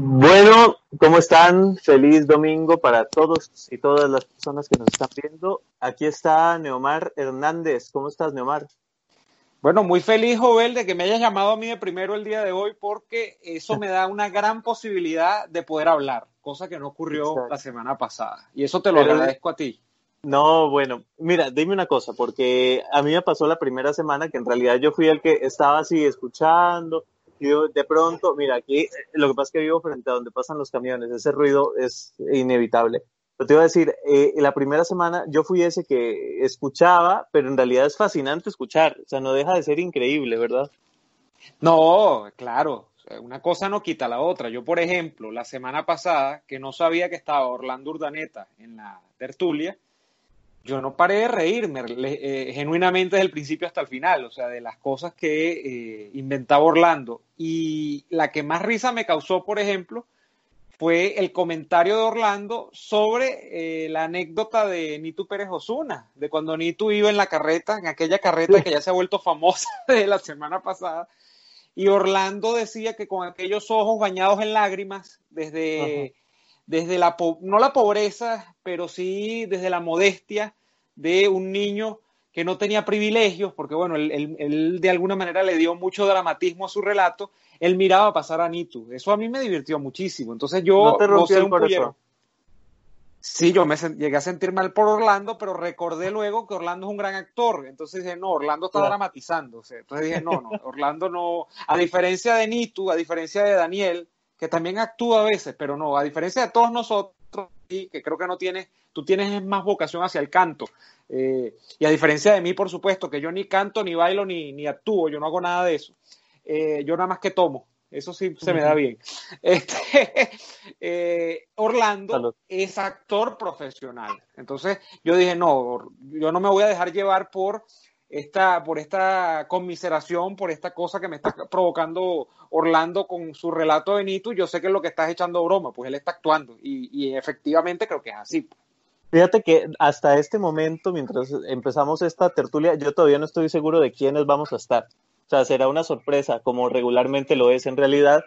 Bueno, ¿cómo están? Feliz domingo para todos y todas las personas que nos están viendo. Aquí está Neomar Hernández. ¿Cómo estás, Neomar? Bueno, muy feliz, Jovel, de que me hayas llamado a mí de primero el día de hoy, porque eso me da una gran posibilidad de poder hablar, cosa que no ocurrió Exacto. la semana pasada. Y eso te lo Pero, agradezco a ti. No, bueno, mira, dime una cosa, porque a mí me pasó la primera semana que en realidad yo fui el que estaba así escuchando, de pronto, mira, aquí lo que pasa es que vivo frente a donde pasan los camiones, ese ruido es inevitable. Pero te iba a decir, eh, la primera semana yo fui ese que escuchaba, pero en realidad es fascinante escuchar, o sea, no deja de ser increíble, ¿verdad? No, claro, una cosa no quita la otra. Yo, por ejemplo, la semana pasada, que no sabía que estaba Orlando Urdaneta en la tertulia, yo no paré de reírme eh, genuinamente desde el principio hasta el final, o sea, de las cosas que eh, inventaba Orlando. Y la que más risa me causó, por ejemplo, fue el comentario de Orlando sobre eh, la anécdota de Nitu Pérez Osuna, de cuando Nitu iba en la carreta, en aquella carreta que ya se ha vuelto famosa de la semana pasada. Y Orlando decía que con aquellos ojos bañados en lágrimas, desde, desde la, no la pobreza, pero sí desde la modestia de un niño que no tenía privilegios, porque bueno, él, él, él, de alguna manera le dio mucho dramatismo a su relato, él miraba pasar a Nitu. Eso a mí me divirtió muchísimo. Entonces yo ¿No te rompió el corazón? Sí, yo me llegué a sentir mal por Orlando, pero recordé luego que Orlando es un gran actor. Entonces dije, no, Orlando está claro. dramatizando. Entonces dije, no, no, Orlando no. A diferencia de Nitu, a diferencia de Daniel, que también actúa a veces, pero no, a diferencia de todos nosotros, que creo que no tienes, tú tienes más vocación hacia el canto. Eh, y a diferencia de mí, por supuesto, que yo ni canto, ni bailo, ni, ni actúo, yo no hago nada de eso. Eh, yo nada más que tomo, eso sí se me da bien. Este, eh, Orlando Salud. es actor profesional. Entonces yo dije, no, yo no me voy a dejar llevar por esta, por esta conmiseración, por esta cosa que me está provocando Orlando con su relato de Nitu. Yo sé que es lo que estás echando broma, pues él está actuando. Y, y efectivamente creo que es así. Fíjate que hasta este momento, mientras empezamos esta tertulia, yo todavía no estoy seguro de quiénes vamos a estar. O sea, será una sorpresa, como regularmente lo es en realidad.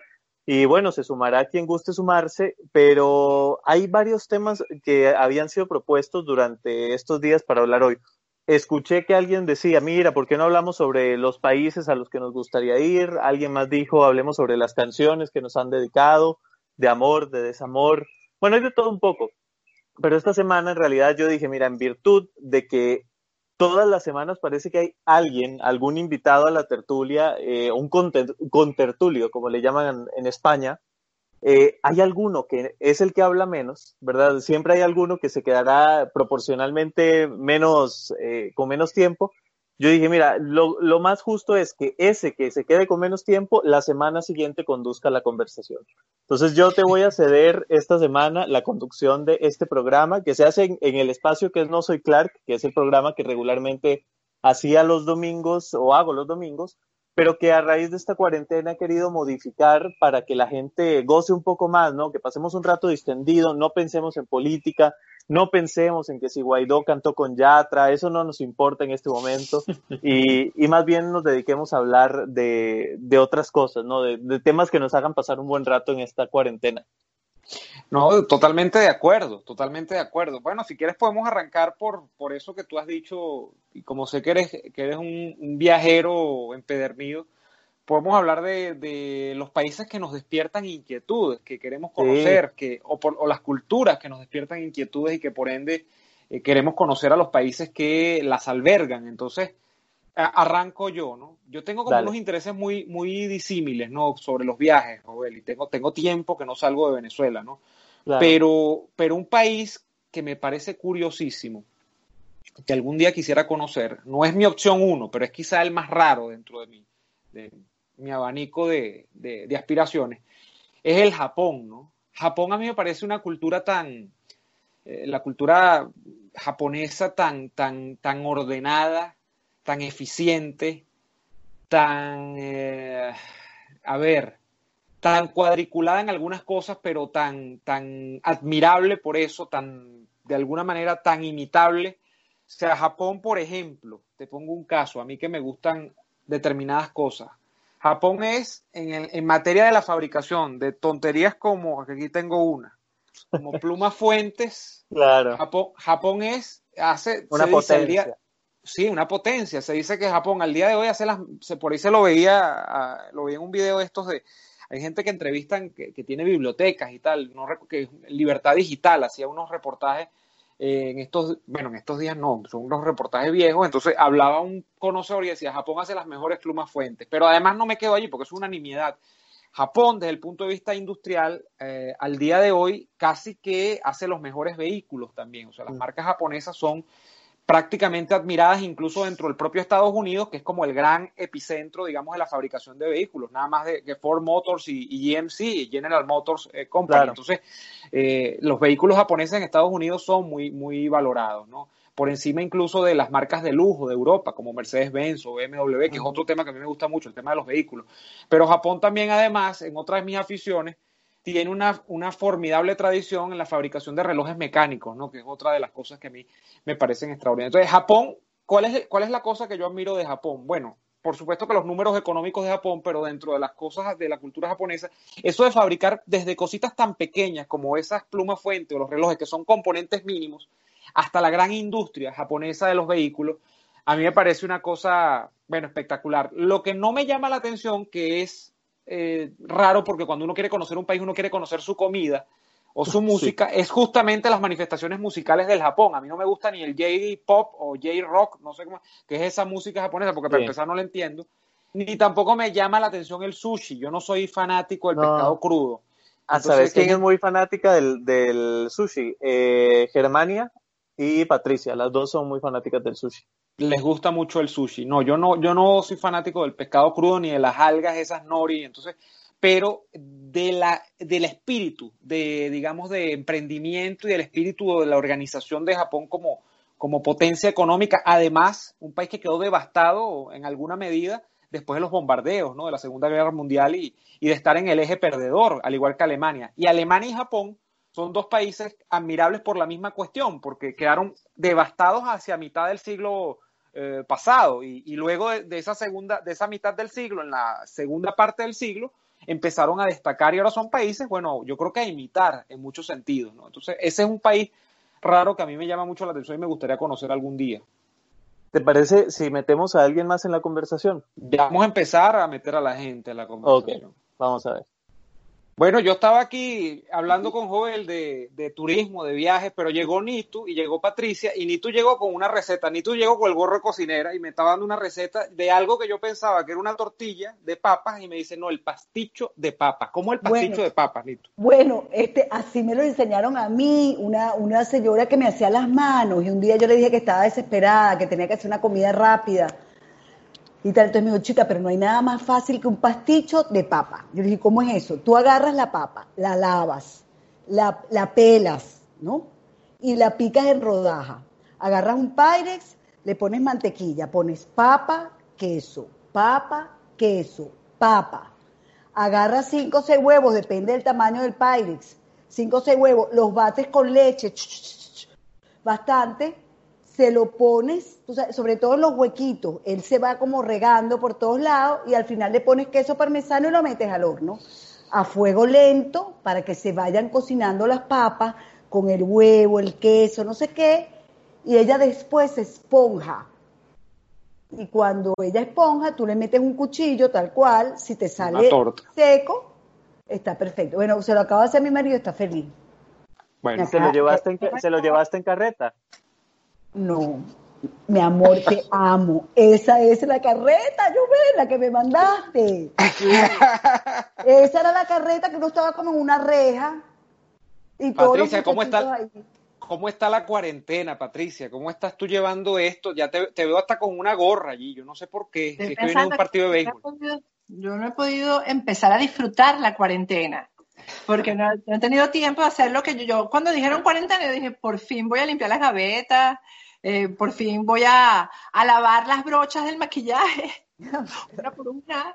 Y bueno, se sumará quien guste sumarse, pero hay varios temas que habían sido propuestos durante estos días para hablar hoy. Escuché que alguien decía, mira, ¿por qué no hablamos sobre los países a los que nos gustaría ir? Alguien más dijo, hablemos sobre las canciones que nos han dedicado, de amor, de desamor. Bueno, hay de todo un poco. Pero esta semana en realidad yo dije, mira, en virtud de que todas las semanas parece que hay alguien, algún invitado a la tertulia, eh, un contertulio, como le llaman en, en España, eh, hay alguno que es el que habla menos, ¿verdad? Siempre hay alguno que se quedará proporcionalmente menos, eh, con menos tiempo. Yo dije, mira, lo, más justo es que ese que se quede con menos tiempo, la semana siguiente conduzca la conversación. Entonces yo te voy a ceder esta semana la conducción de este programa que se hace en, en el espacio que es No Soy Clark, que es el programa que regularmente hacía los domingos o hago los domingos, pero que a raíz de esta cuarentena he querido modificar para que la gente goce un poco más, ¿no? Que pasemos un rato distendido, no pensemos en política, no pensemos en que si Guaidó cantó con Yatra, eso no nos importa en este momento, y, y más bien nos dediquemos a hablar de, de otras cosas, ¿no? De, de, temas que nos hagan pasar un buen rato en esta cuarentena. No, totalmente de acuerdo, totalmente de acuerdo. Bueno, si quieres podemos arrancar por, por eso que tú has dicho, y como sé que eres, que eres un, un viajero empedernido, podemos hablar de, de, los países que nos despiertan inquietudes, que queremos conocer, sí. que, o, por, o, las culturas que nos despiertan inquietudes y que por ende eh, queremos conocer a los países que las albergan. Entonces, arranco yo, ¿no? Yo tengo como Dale. unos intereses muy, muy disímiles, ¿no? Sobre los viajes, Joel, y tengo, tengo tiempo que no salgo de Venezuela, ¿no? Claro. Pero, pero un país que me parece curiosísimo, que algún día quisiera conocer, no es mi opción uno, pero es quizá el más raro dentro de mi, de mi abanico de, de, aspiraciones, es el Japón, ¿no? Japón a mí me parece una cultura tan, eh, la cultura japonesa tan, tan, tan ordenada, tan eficiente, tan, eh, a ver, tan cuadriculada en algunas cosas, pero tan, tan admirable por eso, tan, de alguna manera tan imitable. O sea, Japón, por ejemplo, te pongo un caso, a mí que me gustan determinadas cosas. Japón es, en, en materia de la fabricación, de tonterías como, aquí tengo una, como plumas fuentes. Claro. Japón, es, hace, una potencia. Sí, una potencia. Se dice que Japón al día de hoy hace las, se, por ahí se lo veía, lo vi en un video de estos de, hay gente que entrevistan que, tiene bibliotecas y tal, no, que Libertad Digital hacía unos reportajes eh, en estos, bueno, en estos días no, son unos reportajes viejos, entonces hablaba un conocedor y decía, Japón hace las mejores plumas fuentes, pero además no me quedo allí porque es una nimiedad. Japón, desde el punto de vista industrial, eh, al día de hoy casi que hace los mejores vehículos también. O sea, las mm. marcas japonesas son prácticamente admiradas incluso dentro del propio Estados Unidos, que es como el gran epicentro, digamos, de la fabricación de vehículos, nada más de que Ford Motors y, GMC, General Motors eh, Company. Entonces, eh, los vehículos japoneses en Estados Unidos son muy, muy valorados, ¿no? Por encima incluso de las marcas de lujo de Europa, como Mercedes-Benz o BMW, que es otro tema que a mí me gusta mucho, el tema de los vehículos. Pero Japón también, además, en otras de mis aficiones, tiene una, una, formidable tradición en la fabricación de relojes mecánicos, ¿no? que es otra de las cosas que a mí me parecen extraordinarias. Entonces, Japón, ¿cuál es, ¿cuál es la cosa que yo admiro de Japón? Bueno, por supuesto que los números económicos de Japón, pero dentro de las cosas de la cultura japonesa, eso de fabricar desde cositas tan pequeñas como esas plumas fuente o los relojes, que son componentes mínimos, hasta la gran industria japonesa de los vehículos, a mí me parece una cosa, bueno, espectacular. Lo que no me llama la atención, que es eh, raro porque cuando uno quiere conocer un país, uno quiere conocer su comida o su música, es justamente las manifestaciones musicales del Japón. A mí no me gusta ni el J-pop o J-rock, no sé cómo, que es esa música japonesa, porque para empezar no la entiendo. Ni tampoco me llama la atención el sushi. Yo no soy fanático del pescado crudo. Ah, ¿sabes quién es muy fanática del, del sushi? Eh, Germania y Patricia, las dos son muy fanáticas del sushi les gusta mucho el sushi. No, yo no, yo no soy fanático del pescado crudo ni de las algas, esas nori, entonces, pero de la, del espíritu, de, digamos, de emprendimiento y del espíritu de la organización de Japón como, como potencia económica. Además, un país que quedó devastado en alguna medida después de los bombardeos ¿no? de la Segunda Guerra Mundial y, y de estar en el eje perdedor, al igual que Alemania. Y Alemania y Japón son dos países admirables por la misma cuestión, porque quedaron devastados hacia mitad del siglo eh, pasado y, luego de, esa segunda, de esa mitad del siglo, en la segunda parte del siglo, empezaron a destacar y ahora son países, bueno, yo creo que a imitar en muchos sentidos, ¿no? Entonces, ese es un país raro que a mí me llama mucho la atención y me gustaría conocer algún día. ¿Te parece si metemos a alguien más en la conversación? vamos a empezar a meter a la gente en la conversación. vamos a ver. Bueno, yo estaba aquí hablando con Joel de, turismo, de viajes, pero llegó Nitu y llegó Patricia y Nitu llegó con una receta. Nitu llegó con el gorro de cocinera y me estaba dando una receta de algo que yo pensaba que era una tortilla de papas y me dice, no, el pasticho de papas. ¿Cómo el pasticho de papas, Nitu? Bueno, este, así me lo enseñaron a mí, una, una señora que me hacía las manos y un día yo le dije que estaba desesperada, que tenía que hacer una comida rápida y tal, entonces me dijo, chica, pero no hay nada más fácil que un pasticho de papa. Yo le dije, ¿cómo es eso? Tú agarras la papa, la lavas, la, la pelas, ¿no? Y la picas en rodaja. Agarras un Pyrex, le pones mantequilla, pones papa, queso, papa, queso, papa. Agarras cinco o seis huevos, depende del tamaño del Pyrex. Cinco o seis huevos, los bates con leche, bastante, se lo pones, sobre todo en los huequitos, él se va como regando por todos lados y al final le pones queso parmesano y lo metes al horno a fuego lento para que se vayan cocinando las papas con el huevo, el queso, no sé qué, y ella después esponja. Y cuando ella esponja, tú le metes un cuchillo tal cual, si te sale seco, está perfecto. Bueno, se lo acaba de hacer mi marido, está feliz. Bueno, ¿se lo, llevaste ¿se lo llevaste en carreta? No, mi amor, te amo. Esa es la carreta, yo ve, la que me mandaste. Esa era la carreta que uno estaba como en una reja. Y Patricia, ¿cómo está, ¿cómo está la cuarentena, Patricia? ¿Cómo estás tú llevando esto? Ya te, veo hasta con una gorra allí, yo no sé por qué. Un partido de béisbol. yo no he podido empezar a disfrutar la cuarentena porque no, he tenido tiempo de hacer lo que yo, yo, cuando dijeron cuarentena, yo dije, por fin voy a limpiar las gavetas, eh, por fin voy a, a, lavar las brochas del maquillaje, una por una,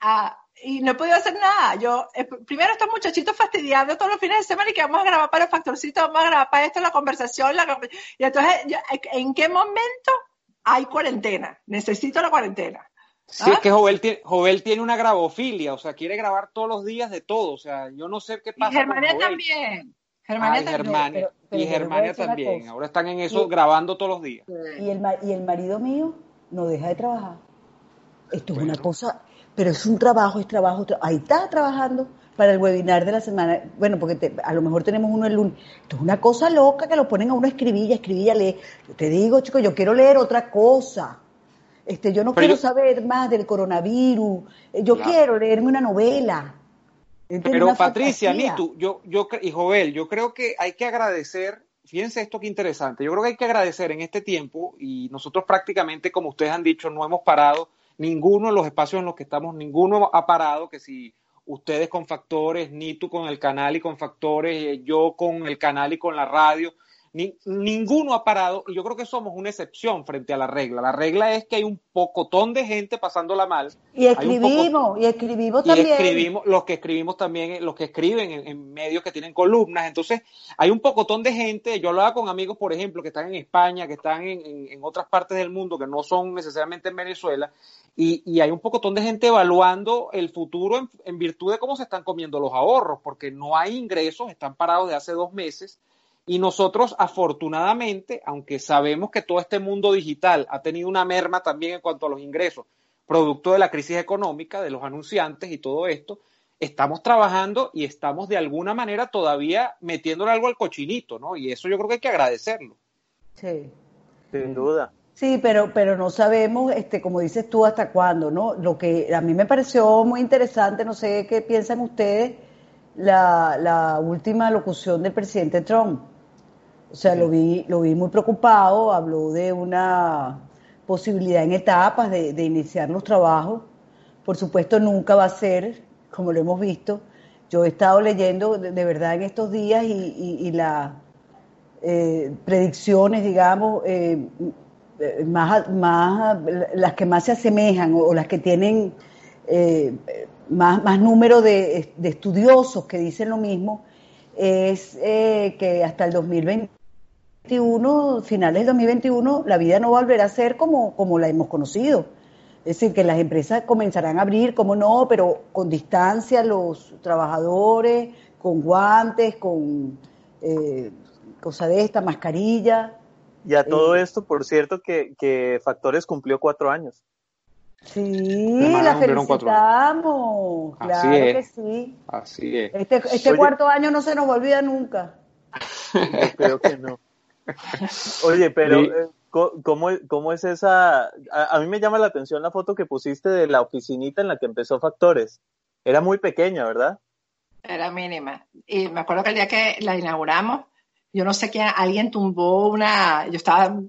ah, y no he podido hacer nada. Yo, eh, primero estos muchachitos fastidiando todos los fines de semana y que vamos a grabar para el factorcito, vamos a grabar para esto, la conversación, la, y entonces, ¿en qué momento hay cuarentena? Necesito la cuarentena. Sí, es que Jovel tiene, Jovel tiene una grabofilia, o sea, quiere grabar todos los días de todo, o sea, yo no sé qué pasa. Y Germania también. Germania también. y Germania también. Ahora están en eso grabando todos los días. Y el, y el marido mío no deja de trabajar. Esto es una cosa, pero es un trabajo, es trabajo. ahí está trabajando para el webinar de la semana. Bueno, porque a lo mejor tenemos uno el lunes. Esto es una cosa loca que lo ponen a uno a escribir, a escribir, a leer. Yo te digo, chico, yo quiero leer otra cosa. Este, yo no quiero saber más del coronavirus, eh, yo quiero leerme una novela. Pero Patricia, Nitu, yo, yo, y Jovel, yo creo que hay que agradecer, fíjense esto que interesante, yo creo que hay que agradecer en este tiempo, y nosotros prácticamente, como ustedes han dicho, no hemos parado, ninguno de los espacios en los que estamos, ninguno ha parado, que si ustedes con factores, Nitu con el canal y con factores, eh, yo con el canal y con la radio, ninguno ha parado y yo creo que somos una excepción frente a la regla. La regla es que hay un pocotón de gente pasándola mal. Y escribimos, y escribimos también. Y escribimos, los que escribimos también, los que escriben en, medios que tienen columnas. Entonces, hay un pocotón de gente. Yo hablaba con amigos, por ejemplo, que están en España, que están en, otras partes del mundo, que no son necesariamente en Venezuela, y, hay un pocotón de gente evaluando el futuro en, en virtud de cómo se están comiendo los ahorros, porque no hay ingresos, están parados de hace dos meses y nosotros, afortunadamente, aunque sabemos que todo este mundo digital ha tenido una merma también en cuanto a los ingresos, producto de la crisis económica, de los anunciantes y todo esto, estamos trabajando y estamos de alguna manera todavía metiéndole algo al cochinito, ¿no? Y eso yo creo que hay que agradecerlo. Sí. Sin duda. Sí, pero, pero no sabemos, este, como dices tú, hasta cuándo, ¿no? Lo que a mí me pareció muy interesante, no sé qué piensan ustedes, la, la última locución del presidente Trump o sea, lo vi, lo vi muy preocupado, habló de una posibilidad en etapas de, iniciar los trabajos. Por supuesto, nunca va a ser, como lo hemos visto. Yo he estado leyendo de, verdad en estos días y, las eh, predicciones, digamos, eh, más, más, las que más se asemejan o, las que tienen eh, más, más número de, de, estudiosos que dicen lo mismo, es que hasta el 2020 finales de 2021, la vida no volverá a ser como, como la hemos conocido. Es decir, que las empresas comenzarán a abrir, como no, pero con distancia, los trabajadores, con guantes, con eh, cosa de esta, mascarilla. Y a todo eh, esto, por cierto, que, que Factores cumplió cuatro años. Sí, la felicitamos. Claro que sí. Así es. Este, este cuarto año no se nos olvida nunca. creo que no. Oye, pero eh, ¿cómo, es esa? A, mí me llama la atención la foto que pusiste de la oficinita en la que empezó Factores. Era muy pequeña, ¿verdad? Era mínima. Y me acuerdo que el día que la inauguramos, yo no sé quién, alguien tumbó una, yo estaba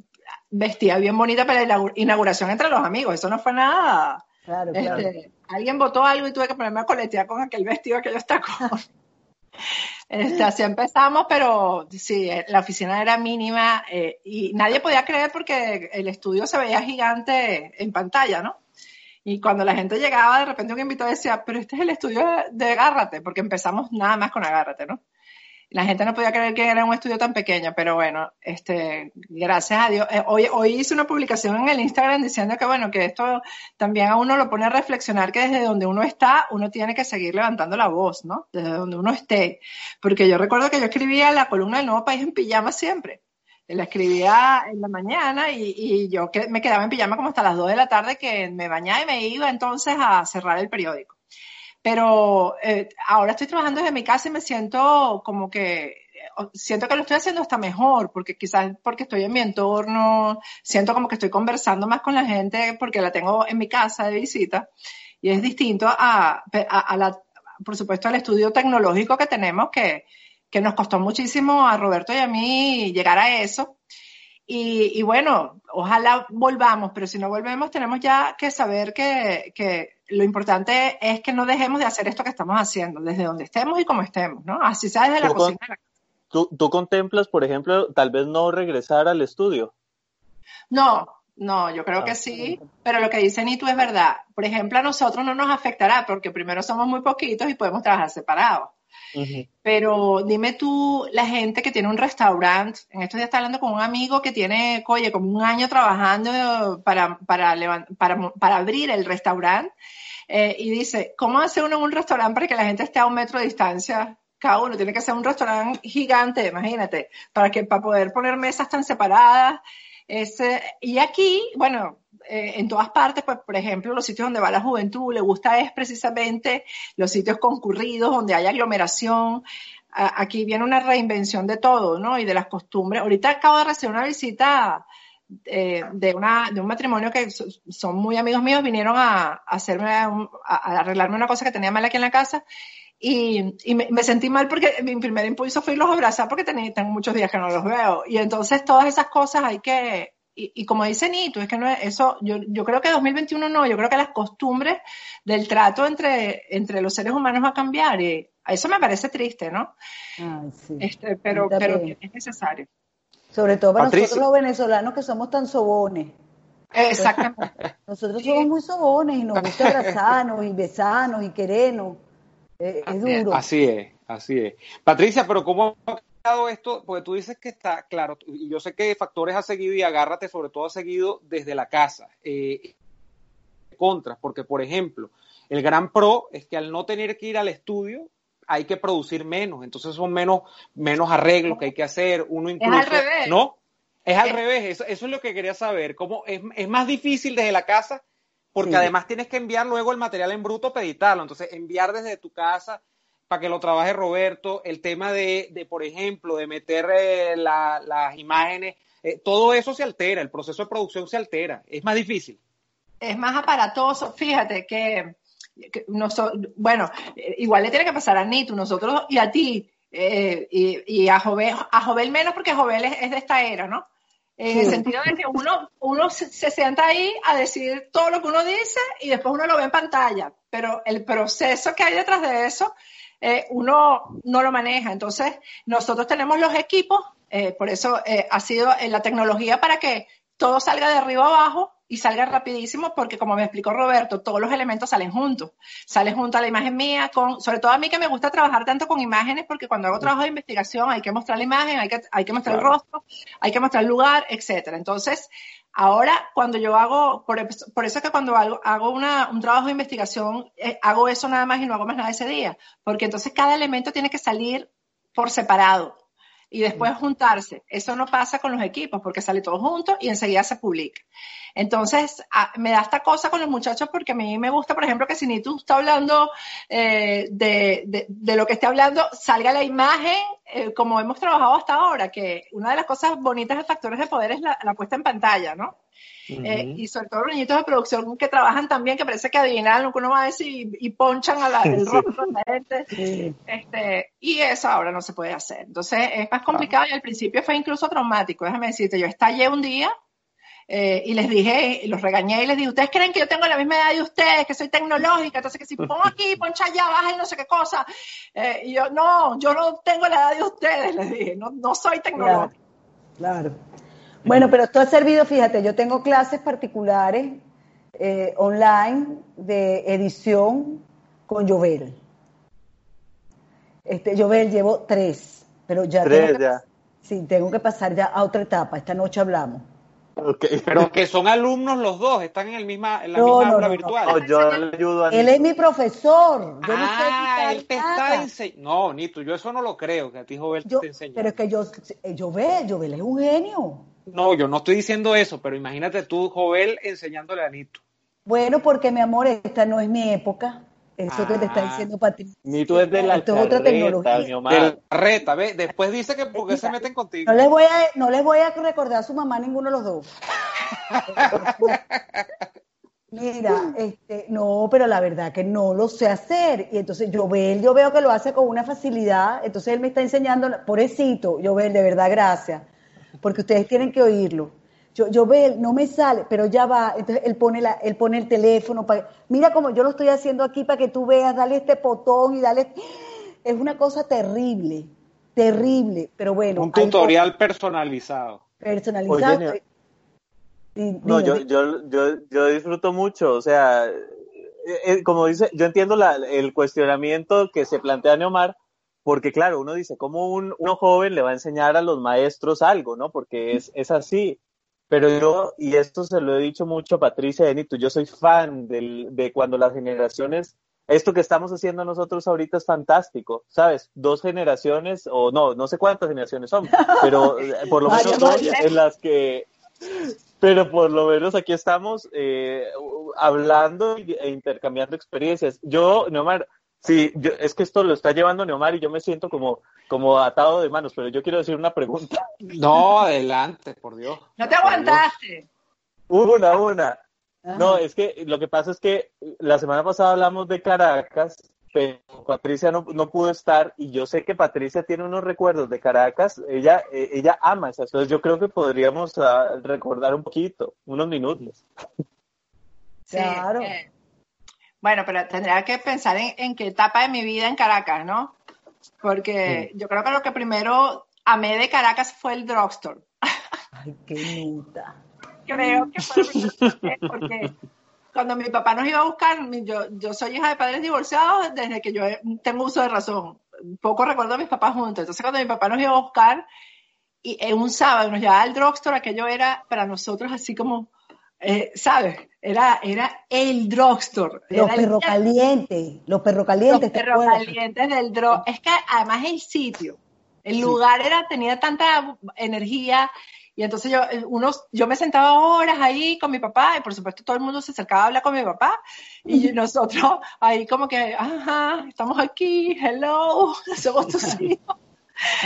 vestida bien bonita para la inauguración entre los amigos, eso no fue nada. Claro, claro. Este, alguien votó algo y tuve que ponerme a coletear con aquel vestido que yo estaba con. Este, así empezamos, pero sí, la oficina era mínima eh, y nadie podía creer porque el estudio se veía gigante en pantalla, ¿no? Y cuando la gente llegaba, de repente un invitado decía, pero este es el estudio de Agárrate, porque empezamos nada más con Agárrate, ¿no? La gente no podía creer que era un estudio tan pequeño, pero bueno, este, gracias a Dios. Eh, hoy, hoy hice una publicación en el Instagram diciendo que bueno, que esto también a uno lo pone a reflexionar que desde donde uno está, uno tiene que seguir levantando la voz, ¿no? Desde donde uno esté. Porque yo recuerdo que yo escribía la columna del Nuevo País en pijama siempre. La escribía en la mañana y, y yo me quedaba en pijama como hasta las 2 de la tarde que me bañaba y me iba entonces a cerrar el periódico pero eh, ahora estoy trabajando desde mi casa y me siento como que siento que lo estoy haciendo hasta mejor, porque quizás porque estoy en mi entorno, siento como que estoy conversando más con la gente porque la tengo en mi casa de visita y es distinto a, a, la, por supuesto, al estudio tecnológico que tenemos que, que nos costó muchísimo a Roberto y a mí llegar a eso. Y, bueno, ojalá volvamos, pero si no volvemos tenemos ya que saber que, que, lo importante es que no dejemos de hacer esto que estamos haciendo, desde donde estemos y como estemos, ¿no? Así sea desde la cocina. ¿tú, ¿Tú contemplas, por ejemplo, tal vez no regresar al estudio? No, no, yo creo que ah, sí, pero lo que dice Nitu es verdad. Por ejemplo, a nosotros no nos afectará porque primero somos muy poquitos y podemos trabajar separados. Pero dime tú, la gente que tiene un restaurante, en estos días está hablando con un amigo que tiene, oye, como un año trabajando para, para, abrir el restaurante, eh, y dice, ¿cómo hace uno en un restaurante para que la gente esté a un metro de distancia? Cada uno tiene que ser un restaurante gigante, imagínate, para que para poder poner mesas tan separadas. Ese, y aquí, bueno, eh, en todas partes, pues, por ejemplo, los sitios donde va la juventud, le gusta es precisamente los sitios concurridos, donde hay aglomeración. aquí viene una reinvención de todo, ¿no? Y de las costumbres. Ahorita acabo de recibir una visita eh, de, una, de un matrimonio que son muy amigos míos, vinieron a, hacerme, a, arreglarme una cosa que tenía mal aquí en la casa. Y, me, sentí mal porque mi primer impulso fue irlos a abrazar porque tengo muchos días que no los veo. Y entonces todas esas cosas hay que, y, como dice Nito, es que no es, eso, yo, yo creo que 2021 no, yo creo que las costumbres del trato entre, entre los seres humanos va a cambiar y eso me parece triste, ¿no? este, pero, pero es necesario. Sobre todo para nosotros los venezolanos que somos tan sobones. Exactamente. Nosotros somos muy sobones y nos gusta abrazarnos y besarnos y querernos. es duro. Así es, así es. Patricia, pero ¿cómo esto, porque tú dices que está claro, y yo sé que factores ha seguido y agárrate, sobre todo ha seguido desde la casa. Eh, contras, porque por ejemplo, el gran pro es que al no tener que ir al estudio, hay que producir menos, entonces son menos, menos arreglos que hay que hacer, uno incluso, es al revés. ¿no? Es al revés, eso, es lo que quería saber, cómo es, es más difícil desde la casa, porque además tienes que enviar luego el material en bruto para editarlo, entonces enviar desde tu casa para que lo trabaje Roberto, el tema de, de por ejemplo, de meter eh, las imágenes, eh, todo eso se altera, el proceso de producción se altera, es más difícil. Es más aparatoso, fíjate que, bueno, igual le tiene que pasar a Nito, nosotros y a ti, eh, y, a Jovel, a Jovel menos porque Jovel es, de esta era, ¿no? En el sentido de que uno, uno se, se sienta ahí a decir todo lo que uno dice y después uno lo ve en pantalla, pero el proceso que hay detrás de eso eh, uno no lo maneja. Entonces, nosotros tenemos los equipos, eh, por eso eh, ha sido la tecnología para que todo salga de arriba abajo y salga rapidísimo, porque como me explicó Roberto, todos los elementos salen juntos. Sale junto a la imagen mía, con, sobre todo a mí que me gusta trabajar tanto con imágenes, porque cuando hago trabajo de investigación hay que mostrar la imagen, hay que, hay que mostrar el rostro, hay que mostrar el lugar, etcétera. Entonces, Ahora, cuando yo hago, por, eso es que cuando hago, hago un trabajo de investigación, eh, hago eso nada más y no hago más nada ese día, porque entonces cada elemento tiene que salir por separado y después juntarse. Eso no pasa con los equipos porque sale todo junto y enseguida se publica. Entonces, me da esta cosa con los muchachos porque a mí me gusta, por ejemplo, que si ni tú estás hablando eh, de, de, lo que esté hablando, salga la imagen eh, como hemos trabajado hasta ahora, que una de las cosas bonitas de Factores de Poder es la, puesta en pantalla, ¿no? Eh, y sobre todo los niñitos de producción que trabajan también, que parece que adivinan lo que uno va a decir y, ponchan a la, el rostro de la gente. Este, y eso ahora no se puede hacer. Entonces es más complicado y al principio fue incluso traumático. Déjame decirte, yo estallé un día eh, y les dije, los regañé y les dije, ¿ustedes creen que yo tengo la misma edad de ustedes, que soy tecnológica? Entonces, que si pongo aquí, poncha allá, baja y no sé qué cosa. Eh, y yo, no, yo no tengo la edad de ustedes, les dije, no, no soy tecnológica. Claro. Bueno, pero esto ha servido, fíjate, yo tengo clases particulares eh, online de edición con Jovel. Este, Jovel, llevo tres, pero ya, tres, ya. Sí, tengo que pasar ya a otra etapa. Esta noche hablamos. Pero que son alumnos los dos, están en, el misma, en la misma aula virtual. yo le ayudo a Él es mi profesor. Yo ah, no él te está enseñando. No, Nito, yo eso no lo creo, que a ti Jovel te enseña. Pero es que yo, Jovel, Jovel es un genio. No, yo no estoy diciendo eso, pero imagínate tú, Jovel, enseñándole a Nito. Bueno, porque mi amor, esta no es mi época. Eso que te está ah. diciendo Patricia. Ni tú es de la Esto es otra tecnología. De reta, ¿ves? Después dice que porque se meten contigo. No les voy a, no les voy a recordar a su mamá ninguno de los dos. Mira, este, no, pero la verdad que no lo sé hacer. Y entonces yo veo, yo veo que lo hace con una facilidad. Entonces él me está enseñando, pobrecito, yo veo, de verdad, gracias. Porque ustedes tienen que oírlo. Yo, yo veo, no me sale, pero ya va. Entonces él pone, la, él pone el teléfono. Para, mira como yo lo estoy haciendo aquí para que tú veas, dale este botón y dale. Es una cosa terrible, terrible. Pero bueno. Un tutorial personalizado. Personalizado. Oye, no, yo, yo, yo, yo disfruto mucho, o sea, eh, eh, como dice, yo entiendo la, el cuestionamiento que se plantea Neomar, porque claro, uno dice, ¿cómo un, uno joven le va a enseñar a los maestros algo, no? Porque es, es así. Pero yo, y esto se lo he dicho mucho a Patricia Benito, yo soy fan del, de cuando las generaciones, esto que estamos haciendo nosotros ahorita es fantástico, ¿sabes? Dos generaciones, o no, no sé cuántas generaciones son, pero eh, por lo menos dos en las que pero por lo menos aquí estamos eh, hablando e intercambiando experiencias. Yo, Neomar, sí, yo, es que esto lo está llevando Neomar y yo me siento como, como atado de manos, pero yo quiero decir una pregunta. No, adelante, por Dios. No te aguantaste. Una, una. No, es que lo que pasa es que la semana pasada hablamos de Caracas pero Patricia no, no, pudo estar y yo sé que Patricia tiene unos recuerdos de Caracas, ella, eh, ella ama esas cosas, yo creo que podríamos uh, recordar un poquito, unos minutos. Sí, claro. Eh, bueno, pero tendría que pensar en, en, qué etapa de mi vida en Caracas, ¿no? Porque sí. yo creo que lo que primero amé de Caracas fue el drugstore. Ay, qué linda. Creo que fue porque cuando mi papá nos iba a buscar, yo, yo soy hija de padres divorciados desde que yo tengo uso de razón. Poco recuerdo a mis papás juntos. Entonces, cuando mi papá nos iba a buscar, y en un sábado nos llevaba al drugstore, aquello era para nosotros así como, eh, ¿sabes? Era, era el drugstore. Los perros calientes, los perros calientes. Los perros calientes del drug. Es que además el sitio, el lugar era, tenía tanta energía y entonces yo, eh, unos, yo me sentaba horas ahí con mi papá y por supuesto todo el mundo se acercaba a hablar con mi papá y nosotros ahí como que, ajá, estamos aquí, hello, somos tus hijos.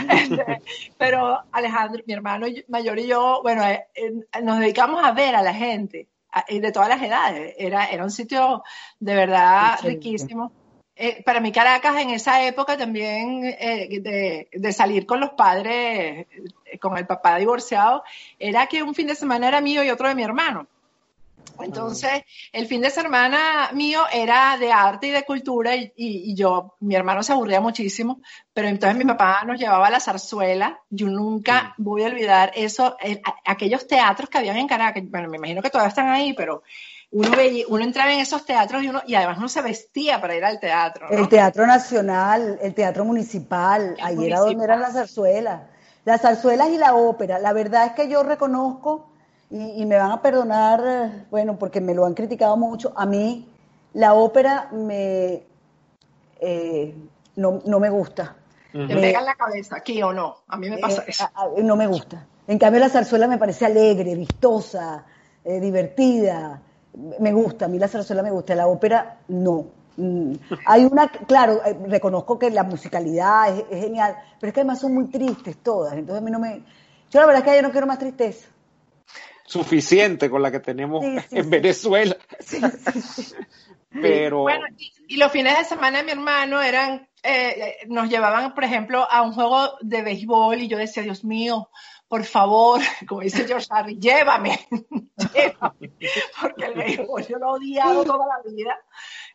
Este, pero Alejandro, mi hermano mayor y yo, bueno, eh, eh, nos dedicamos a ver a la gente de todas las edades. Era, era un sitio de verdad riquísimo. Eh, para mí Caracas en esa época también eh, de, de, salir con los padres, eh, con el papá divorciado, era que un fin de semana era mío y otro de mi hermano. Entonces, el fin de semana mío era de arte y de cultura y, yo, mi hermano se aburría muchísimo, pero entonces mi papá nos llevaba a la zarzuela. Yo nunca voy a olvidar eso, el, aquellos teatros que habían en Caracas. Bueno, me imagino que todavía están ahí, pero uno, veía, uno entraba en esos teatros y, uno, y además uno se vestía para ir al teatro. ¿no? El Teatro Nacional, el Teatro Municipal, el ahí municipal. era donde eran las zarzuelas. Las zarzuelas y la ópera. La verdad es que yo reconozco, y, y, me van a perdonar, bueno, porque me lo han criticado mucho, a mí la ópera me, eh, no, no, me gusta. Uh -huh. ¿Te me, pega la cabeza aquí o no? A mí me pasa eh, eso. A, a, no me gusta. En cambio la zarzuela me parece alegre, vistosa, eh, divertida me gusta, a mí la zarzuela me gusta, la ópera no. Mm. Hay una, claro, eh, reconozco que la musicalidad es, es, genial, pero es que además son muy tristes todas, entonces a mí no me... Yo la verdad es que yo no quiero más tristeza. Suficiente con la que tenemos sí, sí, en sí. Venezuela. Pero... Bueno, y, y, los fines de semana de mi hermano eran, eh, nos llevaban, por ejemplo, a un juego de béisbol y yo decía, Dios mío, por favor, como dice George Harry, llévame, llévame, porque el béisbol yo lo he odiado toda la vida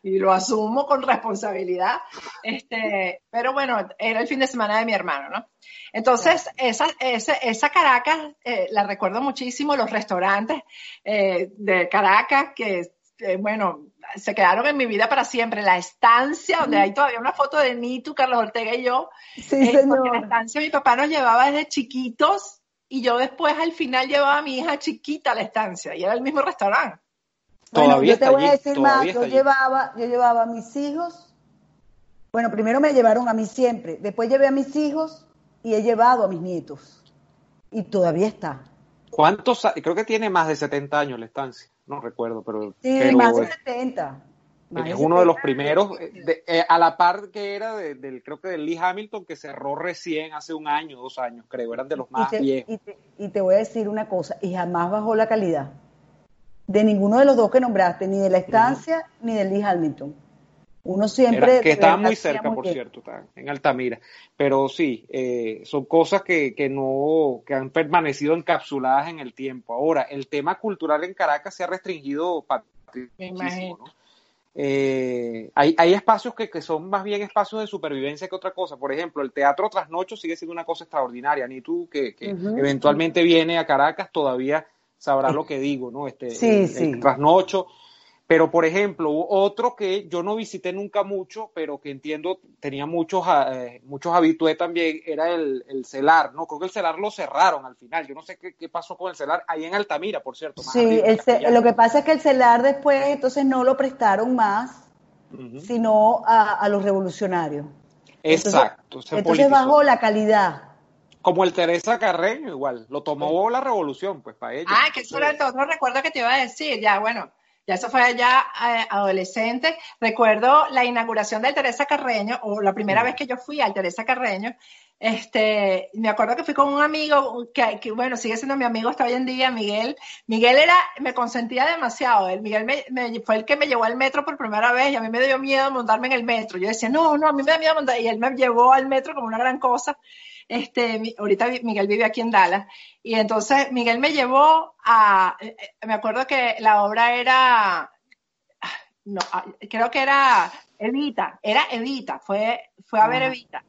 y lo asumo con responsabilidad. Este, pero bueno, era el fin de semana de mi hermano, ¿no? Entonces, esa, esa, esa Caracas eh, la recuerdo muchísimo, los restaurantes eh, de Caracas que, eh, bueno, se quedaron en mi vida para siempre. La estancia, donde hay todavía una foto de Nitu, Carlos Ortega y yo. Sí, eh, porque la estancia mi papá nos llevaba desde chiquitos y yo después al final llevaba a mi hija chiquita a la estancia y era el mismo restaurante. Bueno, yo te voy allí, a decir más, yo llevaba, yo llevaba a mis hijos, bueno, primero me llevaron a mí siempre, después llevé a mis hijos y he llevado a mis nietos. Y todavía está. ¿Cuántos? Creo que tiene más de 70 años la estancia, no recuerdo, pero... Sí, pero, más de 70. Es uno de los primeros, de, eh, a la par que era de, del, creo que del Lee Hamilton, que cerró recién hace un año, dos años, creo, eran de los más y te, viejos. Y te, y te, voy a decir una cosa, y jamás bajó la calidad. De ninguno de los dos que nombraste, ni de la estancia ni del Lee Hamilton. Uno siempre... que estaba muy cerca, por cierto, en Altamira. Pero sí, eh, son cosas que, que, no, que han permanecido encapsuladas en el tiempo. Ahora, el tema cultural en Caracas se ha restringido muchísimo, ¿no? Eh, hay, hay, espacios que, que, son más bien espacios de supervivencia que otra cosa. Por ejemplo, el teatro trasnocho sigue siendo una cosa extraordinaria. Ni tú, que, que eventualmente viene a Caracas, todavía sabrás lo que digo, ¿no? Este, sí, el, trasnocho. Pero, por ejemplo, otro que yo no visité nunca mucho, pero que entiendo tenía muchos, eh, muchos habitués también, era el, el, celar, ¿no? Creo que el celar lo cerraron al final. Yo no sé qué, qué pasó con el celar, ahí en Altamira, por cierto. sí, lo que pasa es que el celar después, entonces no lo prestaron más, sino a, a, los revolucionarios. Exacto. Entonces, entonces bajó la calidad. Como el Teresa Carreño, igual, lo tomó la revolución, pues, para ella. Ah, que eso era el otro recuerdo que te iba a decir, ya, bueno ya eso fue ya eh, adolescente. Recuerdo la inauguración del Teresa Carreño, o la primera vez que yo fui al Teresa Carreño. Este, me acuerdo que fui con un amigo que, bueno, sigue siendo mi amigo hasta hoy en día, Miguel. Miguel era, me consentía demasiado. El Miguel me, fue el que me llevó al metro por primera vez y a mí me dio miedo montarme en el metro. Yo decía, no, no, a mí me da miedo montar. Y él me llevó al metro como una gran cosa. Este, ahorita Miguel vive aquí en Dallas, y entonces Miguel me llevó a, eh, eh, me acuerdo que la obra era, no, ah, creo que era Evita, era Evita, fue, fue a ver Evita.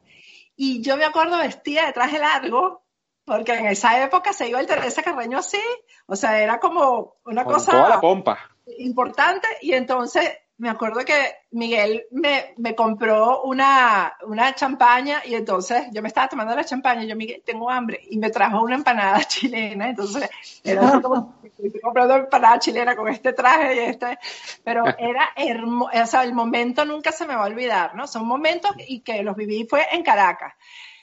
Y yo me acuerdo vestida de traje largo, porque en esa época se iba el Teresa Carreño así, o sea, era como una cosa toda la pompa. importante, y entonces me acuerdo que Miguel me, me compró una, una, champaña y entonces yo me estaba tomando la champaña y yo, Miguel, tengo hambre y me trajo una empanada chilena, entonces era como, estoy comprando empanada chilena con este traje y este, pero era hermoso, o sea, el momento nunca se me va a olvidar, ¿no? Son momentos y que los viví fue en Caracas.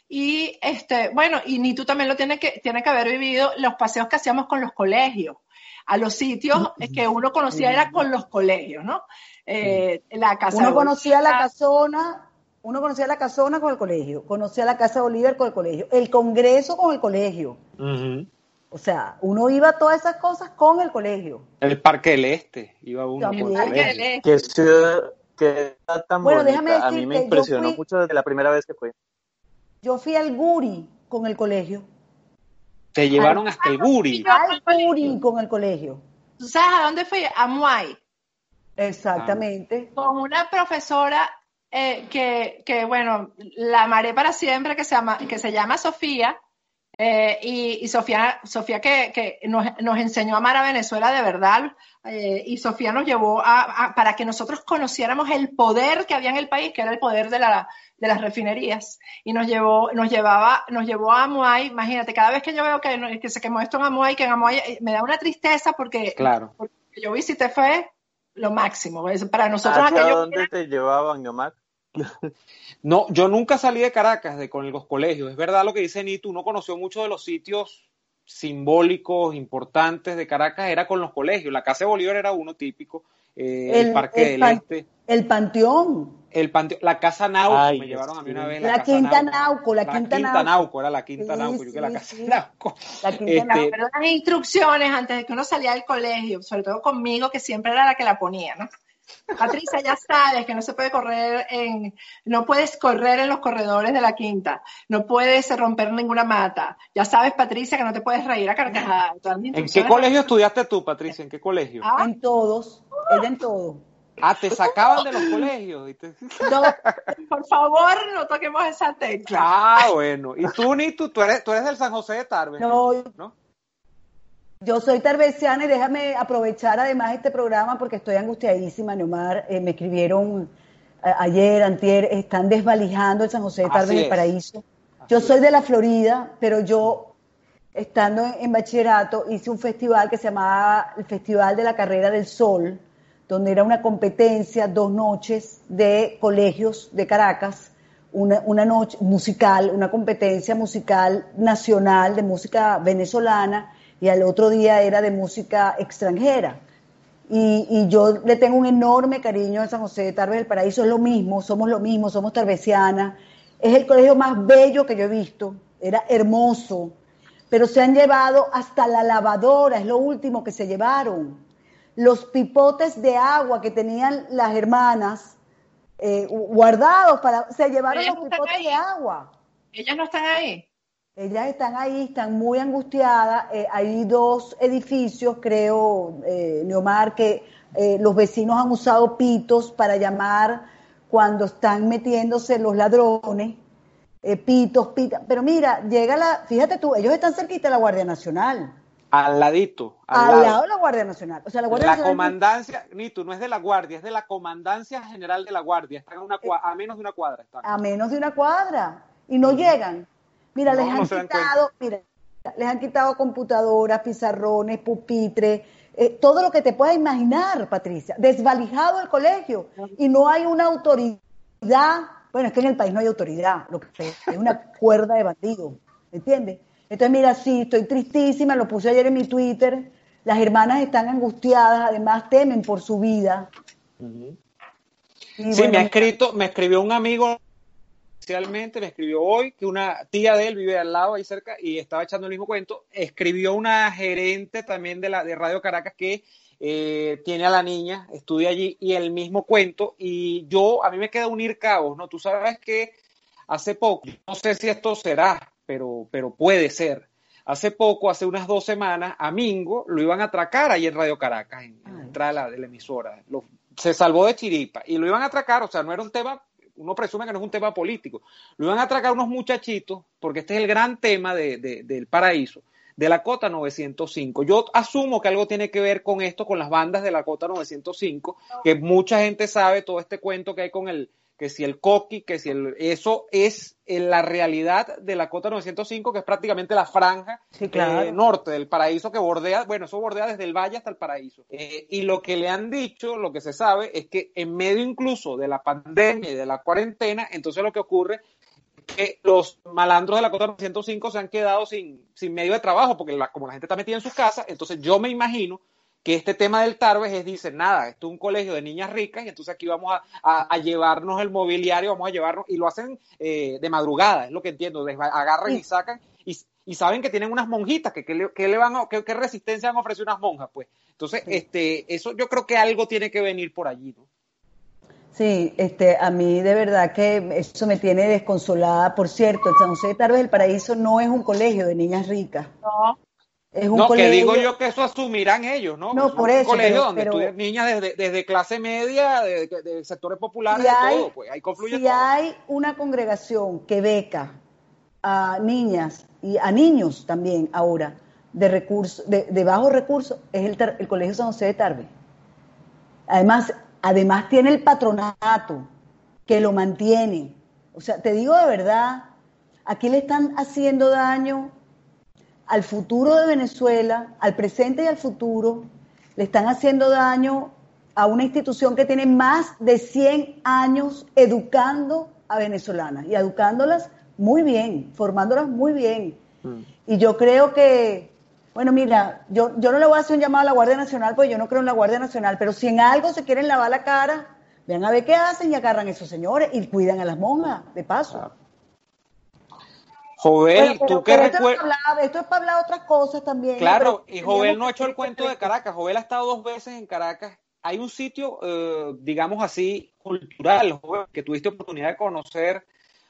Y este, bueno, y ni tú también lo tienes que, tienes que haber vivido los paseos que hacíamos con los colegios. A los sitios que uno conocía era con los colegios, ¿no? Eh, la casa uno conocía la casona, uno conocía la casona con el colegio, conocía la casa de Bolívar con el colegio, el Congreso con el colegio. O sea, uno iba a todas esas cosas con el colegio. El Parque del Este, iba uno con el colegio. Que ciudad, que tan bueno, déjame a mí me impresionó mucho desde la primera vez que fui. Yo fui al Guri con el colegio. Te llevaron hasta el Guri. Al Guri con el colegio. ¿Tú sabes a dónde fui? A Muay. Exactamente. Con una profesora eh, que, que, bueno, la amaré para siempre, que se llama, que se llama Sofía. Eh, y, Sofía, Sofía que, que nos, nos, enseñó a amar a Venezuela de verdad, eh, y Sofía nos llevó a, para que nosotros conociéramos el poder que había en el país, que era el poder de, la, de las refinerías, y nos llevó, nos llevaba, nos llevó a Amuay, imagínate, cada vez que yo veo que, que se quemó esto en Amuay, que en Amuay me da una tristeza porque, claro. porque yo visité fue lo máximo. Para nosotros ¿Hacia dónde te llevaban, Neomar? No, yo nunca salí de Caracas de, con los colegios. Es verdad lo que dice Nito, uno conoció muchos de los sitios simbólicos, importantes de Caracas, era con los colegios. La Casa de Bolívar era uno típico, eh, el, Parque del Este. El Panteón. El panteón, la Casa Nauco, me llevaron a mí una vez. La, Quinta Nauco, la, Quinta, Nauco. Era la Quinta Nauco, yo que la Casa Nauco. La Quinta este, Nauco, pero las instrucciones antes de que uno salía del colegio, sobre todo conmigo, que siempre era la que la ponía, ¿no? Patricia, ya sabes que no se puede correr en, no puedes correr en los corredores de la quinta, no puedes romper ninguna mata. Ya sabes, Patricia, que no te puedes reír a carcajadas. ¿En qué colegio estudiaste tú, Patricia? ¿En qué colegio? Ah. En todos, ella en todos. Ah, te sacaban de los colegios. No, por favor, no toquemos esa tecla. Ah, bueno. ¿Y tú, ni tú, tú eres, tú eres del San José de Tarbe? No, ¿no? Yo soy tarbesiana y déjame aprovechar además este programa porque estoy angustiadísima, Neomar. Eh, me escribieron ayer, antier, están desvalijando el San José de Tarbe en el Paraíso. yo soy de la Florida, pero yo, estando en, bachillerato, hice un festival que se llamaba el Festival de la Carrera del Sol, donde era una competencia, dos noches de colegios de Caracas, una, noche musical, una competencia musical nacional de música venezolana y al otro día era de música extranjera. Y, yo le tengo un enorme cariño a San José de Tarbes del Paraíso, es lo mismo, somos lo mismo, somos tarbesianas. Es el colegio más bello que yo he visto, era hermoso, pero se han llevado hasta la lavadora, es lo último que se llevaron. Los pipotes de agua que tenían las hermanas eh, guardados para, se llevaron los pipotes de agua. Ellas no están ahí. Ellas están ahí, están muy angustiadas. Eh, hay dos edificios, creo, eh, Neomar, que eh, los vecinos han usado pitos para llamar cuando están metiéndose los ladrones. Eh, pitos, pitas. Pero mira, llega la, fíjate tú, ellos están cerquita de la Guardia Nacional. Al ladito. Al, lado. de la Guardia Nacional. O sea, la Guardia la Nacional. comandancia, Nito, no es de la Guardia, es de la Comandancia General de la Guardia. Están a, una cua- a menos de una cuadra. Están. a menos de una cuadra y no llegan. Mira, No, les no han quitado, mira, les han quitado computadoras, pizarrones, pupitres, eh, todo lo que te puedas imaginar, Patricia. Desvalijado el colegio y no hay una autoridad. Bueno, es que en el país no hay autoridad, lo que es una cuerda de bandidos, ¿entiendes? Entonces, mira, sí, estoy tristísima, lo puse ayer en mi Twitter. Las hermanas están angustiadas, además temen por su vida. Sí, bueno, me ha escrito, me escribió un amigo especialmente, me escribió hoy que una tía de él vive al lado ahí cerca y estaba echando el mismo cuento. Escribió una gerente también de la de Radio Caracas que eh, tiene a la niña, estudia allí y el mismo cuento. Y yo, a mí me queda unir cabos, ¿no? Tú sabes que hace poco, no sé si esto será, pero, pero puede ser. Hace poco, hace unas dos semanas, a Mingo lo iban a atracar ahí en Radio Caracas, en, en la entrada de la, de la emisora. Lo- se salvó de chiripa y lo iban a atracar, o sea, no era un tema, uno presume que no es un tema político. Lo iban a atracar unos muchachitos, porque este es el gran tema de- de- del paraíso, de la cota 905. Yo asumo que algo tiene que ver con esto, con las bandas de la cota 905, que mucha gente sabe todo este cuento que hay con el, que si el coqui, que si el, eso es en la realidad de la cota 905, que es prácticamente la franja Sí, claro. eh, norte del paraíso que bordea, bueno, eso bordea desde el valle hasta el paraíso. Eh, y lo que le han dicho, lo que se sabe, es que en medio incluso de la pandemia y de la cuarentena, entonces lo que ocurre es que los malandros de la cota 905 se han quedado sin, sin medio de trabajo, porque la- como la gente está metida en sus casas, entonces yo me imagino que este tema del Tarbes es, dicen, nada, esto es un colegio de niñas ricas y entonces aquí vamos a, a- a llevarnos el mobiliario, vamos a llevarnos, y lo hacen eh, de madrugada, es lo que entiendo, agarran y sacan, y, y saben que tienen unas monjitas, que, que le, que le van a, que, qué resistencia han ofrecido unas monjas, pues. Entonces, este, eso yo creo que algo tiene que venir por allí, ¿no? Sí, este, a mí de verdad que eso me tiene desconsolada. Por cierto, el San José de Tarbes del Paraíso no es un colegio de niñas ricas. No, Es un No, colegio. que digo yo que eso asumirán ellos, ¿no? No, Porque por es un eso, colegio pero- donde pero- estudian niñas desde, desde clase media, de, de sectores populares, si de todo, pues ahí confluye si todo. hay una congregación que beca a niñas y a niños también ahora de recursos, de, de bajos recursos, es el, el Colegio San José de Tarbes. Además, además tiene el patronato que lo mantiene. O sea, te digo de verdad, aquí le están haciendo daño al futuro de Venezuela, al presente y al futuro, le están haciendo daño a una institución que tiene más de 100 años educando a venezolanas y educándolas muy bien, formándolas muy bien. Mm. Y yo creo que, bueno, mira, yo, yo no le voy a hacer un llamado a la Guardia Nacional porque yo no creo en la Guardia Nacional, pero si en algo se quieren lavar la cara, vean a ver qué hacen y agarran a esos señores y cuidan a las monjas, de paso. Jovel, pero- tú qué pero esto, es para recuerdas. hablar- esto es para hablar otras cosas también. Claro, y Jovel no ha hecho el cuento de Caracas. Jovel ha estado dos veces en Caracas. Hay un sitio, eh, digamos así, cultural, Jovel, que tuviste oportunidad de conocer,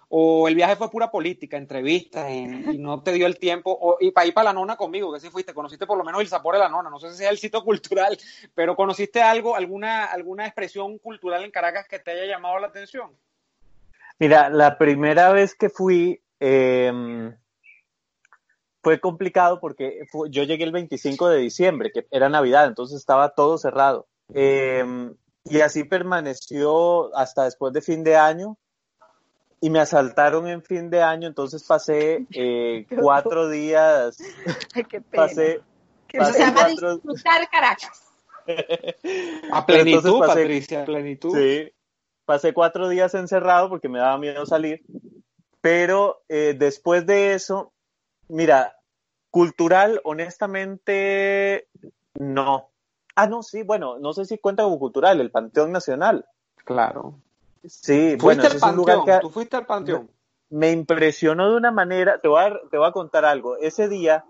o el viaje fue pura política, entrevistas, y, y no te dio el tiempo, o, y para ir para la nona conmigo, que sí fuiste, conociste por lo menos el sabor de la nona. No sé si es el sitio cultural, pero conociste algo, alguna, alguna expresión cultural en Caracas que te haya llamado la atención. Mira, la primera vez que fui eh, fue complicado porque yo llegué el 25 de diciembre, que era Navidad, entonces estaba todo cerrado. Eh, y así permaneció hasta después de fin de año. Y me asaltaron en fin de año, entonces pasé eh, cuatro días, Ay, qué pena. pasé, Qué eso se pasé llama cuatro, disfrutar Caracas. A plenitud, entonces pasé- Patricia, a plenitud. Sí, pasé cuatro días encerrado porque me daba miedo salir, pero eh, después de eso, mira, cultural, honestamente, no. Ah, no, sí, bueno, no sé si cuenta como cultural, el Panteón Nacional. Claro. Sí, Fuiste bueno, al ese es un lugar panteón, que tú fuiste al panteón. me impresionó de una manera, te voy a, te voy a contar algo, ese día,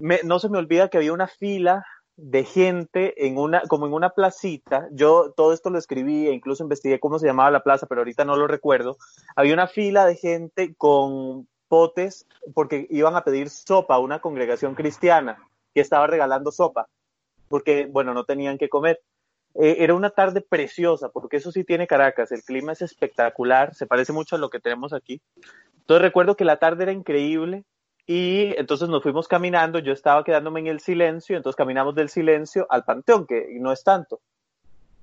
me- no se me olvida que había una fila de gente en una, como en una placita. Yo todo esto lo escribí e incluso investigué cómo se llamaba la plaza, pero ahorita no lo recuerdo. Había una fila de gente con potes porque iban a pedir sopa a una congregación cristiana que estaba regalando sopa, porque, bueno, no tenían que comer. Eh, era una tarde preciosa, porque eso sí tiene Caracas, el clima es espectacular, se parece mucho a lo que tenemos aquí. Entonces recuerdo que la tarde era increíble, y entonces nos fuimos caminando, yo estaba quedándome en el silencio, entonces caminamos del silencio al panteón, que no es tanto.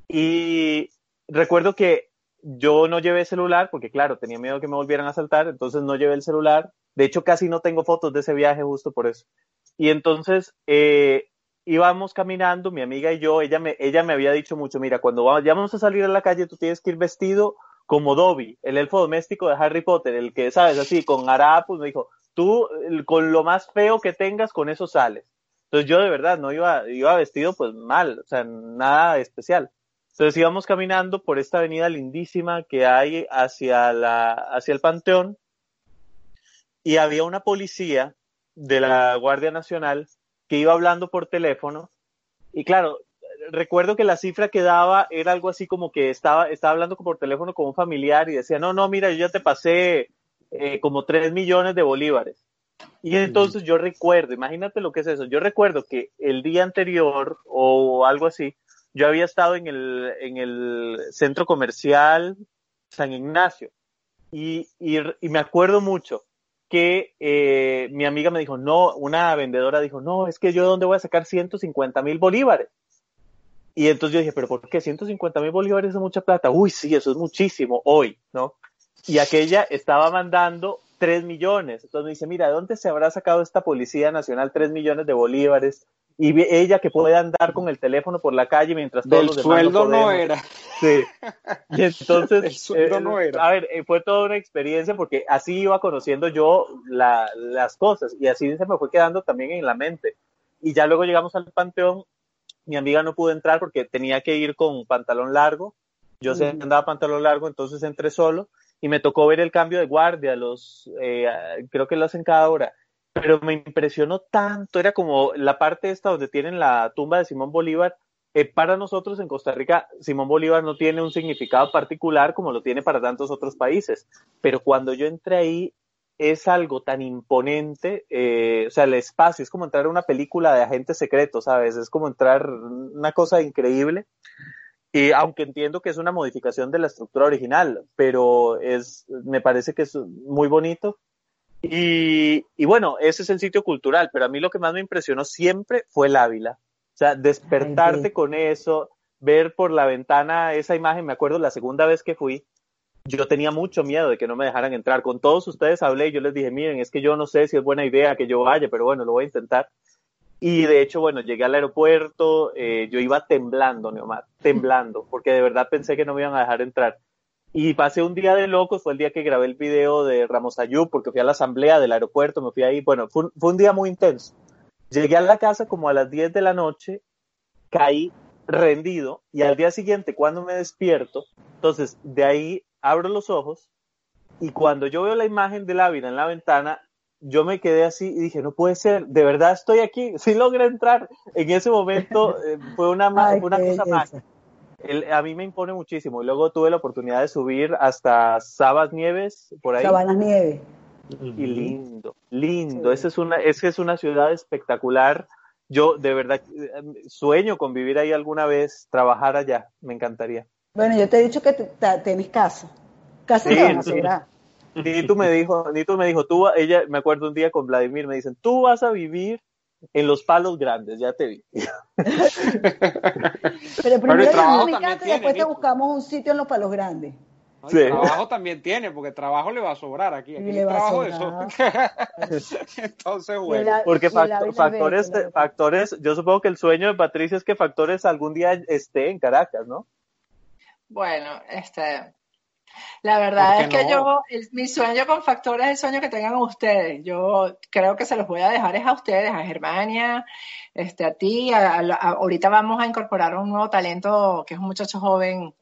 Y recuerdo que yo no llevé celular, porque claro, tenía miedo que me volvieran a saltar, entonces no llevé el celular. De hecho, casi no tengo fotos de ese viaje justo por eso. Y entonces eh, íbamos caminando, mi amiga y yo, ella me, ella me había dicho mucho, mira, cuando vamos a salir a la calle, tú tienes que ir vestido como Dobby, el elfo doméstico de Harry Potter, el que, sabes, así, con harapos, me dijo, tú con lo más feo que tengas, con eso sales. Entonces yo de verdad no iba, iba vestido pues mal, o sea, nada especial. Entonces íbamos caminando por esta avenida lindísima que hay hacia la, hacia el Panteón y había una policía de la Guardia Nacional que iba hablando por teléfono y claro, recuerdo que la cifra que daba era algo así como que estaba, estaba hablando por teléfono con un familiar y decía, no, no, mira, yo ya te pasé eh, como 3 millones de bolívares. Y entonces yo recuerdo, imagínate lo que es eso, yo recuerdo que el día anterior o algo así, yo había estado en el, en el centro comercial San Ignacio y, y, me acuerdo mucho que eh, mi amiga me dijo, no, una vendedora dijo, no, es que yo dónde voy a sacar 150 mil bolívares. Y entonces yo dije, pero ¿por qué 150 mil bolívares es mucha plata? Uy, sí, eso es muchísimo hoy, ¿no? y aquella estaba mandando 3 millones. Entonces me dice, mira, ¿de dónde se habrá sacado esta Policía Nacional 3 millones de bolívares? Y ella que puede andar con el teléfono por la calle mientras todos Del los demás sueldo no, era. Sí. Y entonces, El sueldo eh, no era. a ver, eh, fue toda una experiencia porque así iba conociendo yo la- las cosas y así se me fue quedando también en la mente. Y ya luego llegamos al panteón, mi amiga no pudo entrar porque tenía que ir con pantalón largo. Yo sé que andaba pantalón largo, entonces entré solo y me tocó ver el cambio de guardia, los, eh, creo que lo hacen cada hora, pero me impresionó tanto, era como la parte esta donde tienen la tumba de Simón Bolívar, eh, para nosotros en Costa Rica, Simón Bolívar no tiene un significado particular como lo tiene para tantos otros países, pero cuando yo entré ahí es algo tan imponente, eh, o sea, el espacio es como entrar a una película de agentes secretos, ¿sabes? Es como entrar una cosa increíble. Y aunque entiendo que es una modificación de la estructura original, pero es, me parece que es muy bonito. Y, y bueno, ese es el sitio cultural, pero a mí lo que más me impresionó siempre fue el Ávila. O sea, despertarte Ay, sí. con eso, ver por la ventana esa imagen, me acuerdo la segunda vez que fui, yo tenía mucho miedo de que no me dejaran entrar. Con todos ustedes hablé y yo les dije, miren, es que yo no sé si es buena idea que yo vaya, pero bueno, lo voy a intentar. Y de hecho, bueno, llegué al aeropuerto, eh, yo iba temblando, Neomar, temblando, porque de verdad pensé que no me iban a dejar entrar. Y pasé un día de locos, fue el día que grabé el video de Ramos Ayub, porque fui a la asamblea del aeropuerto, me fui ahí, bueno, fue un, fue un día muy intenso. Llegué a la casa como a las 10 de la noche, caí rendido y al día siguiente cuando me despierto, entonces de ahí abro los ojos y cuando yo veo la imagen del Ávila en la ventana, yo me quedé así y dije, no puede ser, de verdad estoy aquí, sí logré entrar. En ese momento eh, fue una, ma- Ay, fue una qué cosa mágica. El- a mí me impone muchísimo. Y luego tuve la oportunidad de subir hasta Sabas Nieves, por ahí. Sabanas Nieves. Y lindo, lindo. Sí. Esa es una, esa es una ciudad espectacular. Yo de verdad eh, sueño con vivir ahí alguna vez, trabajar allá. Me encantaría. Bueno, yo te he dicho que tienes casa. Casa Sí, te van a. Nito me dijo, Nito me dijo, tú, ella, me acuerdo un día con Vladimir, me dicen, tú vas a vivir en los palos grandes, ya te vi. Pero primero casa y después te buscamos un sitio en los palos grandes. No, y Sí. trabajo también tiene, porque trabajo le va a sobrar aquí. Aquí le va a trabajo de sobrar. eso. Entonces, bueno. Porque factores, factores, yo supongo que el sueño de Patricia es que factores algún día esté en Caracas, ¿no? Bueno, este, la verdad ¿Por es que no? yo, el- mi sueño con factores es el sueño que tengan ustedes. Yo creo que se los voy a dejar es a ustedes, a Germania, este, a ti. a- a- a- ahorita vamos a incorporar un nuevo talento que es un muchacho joven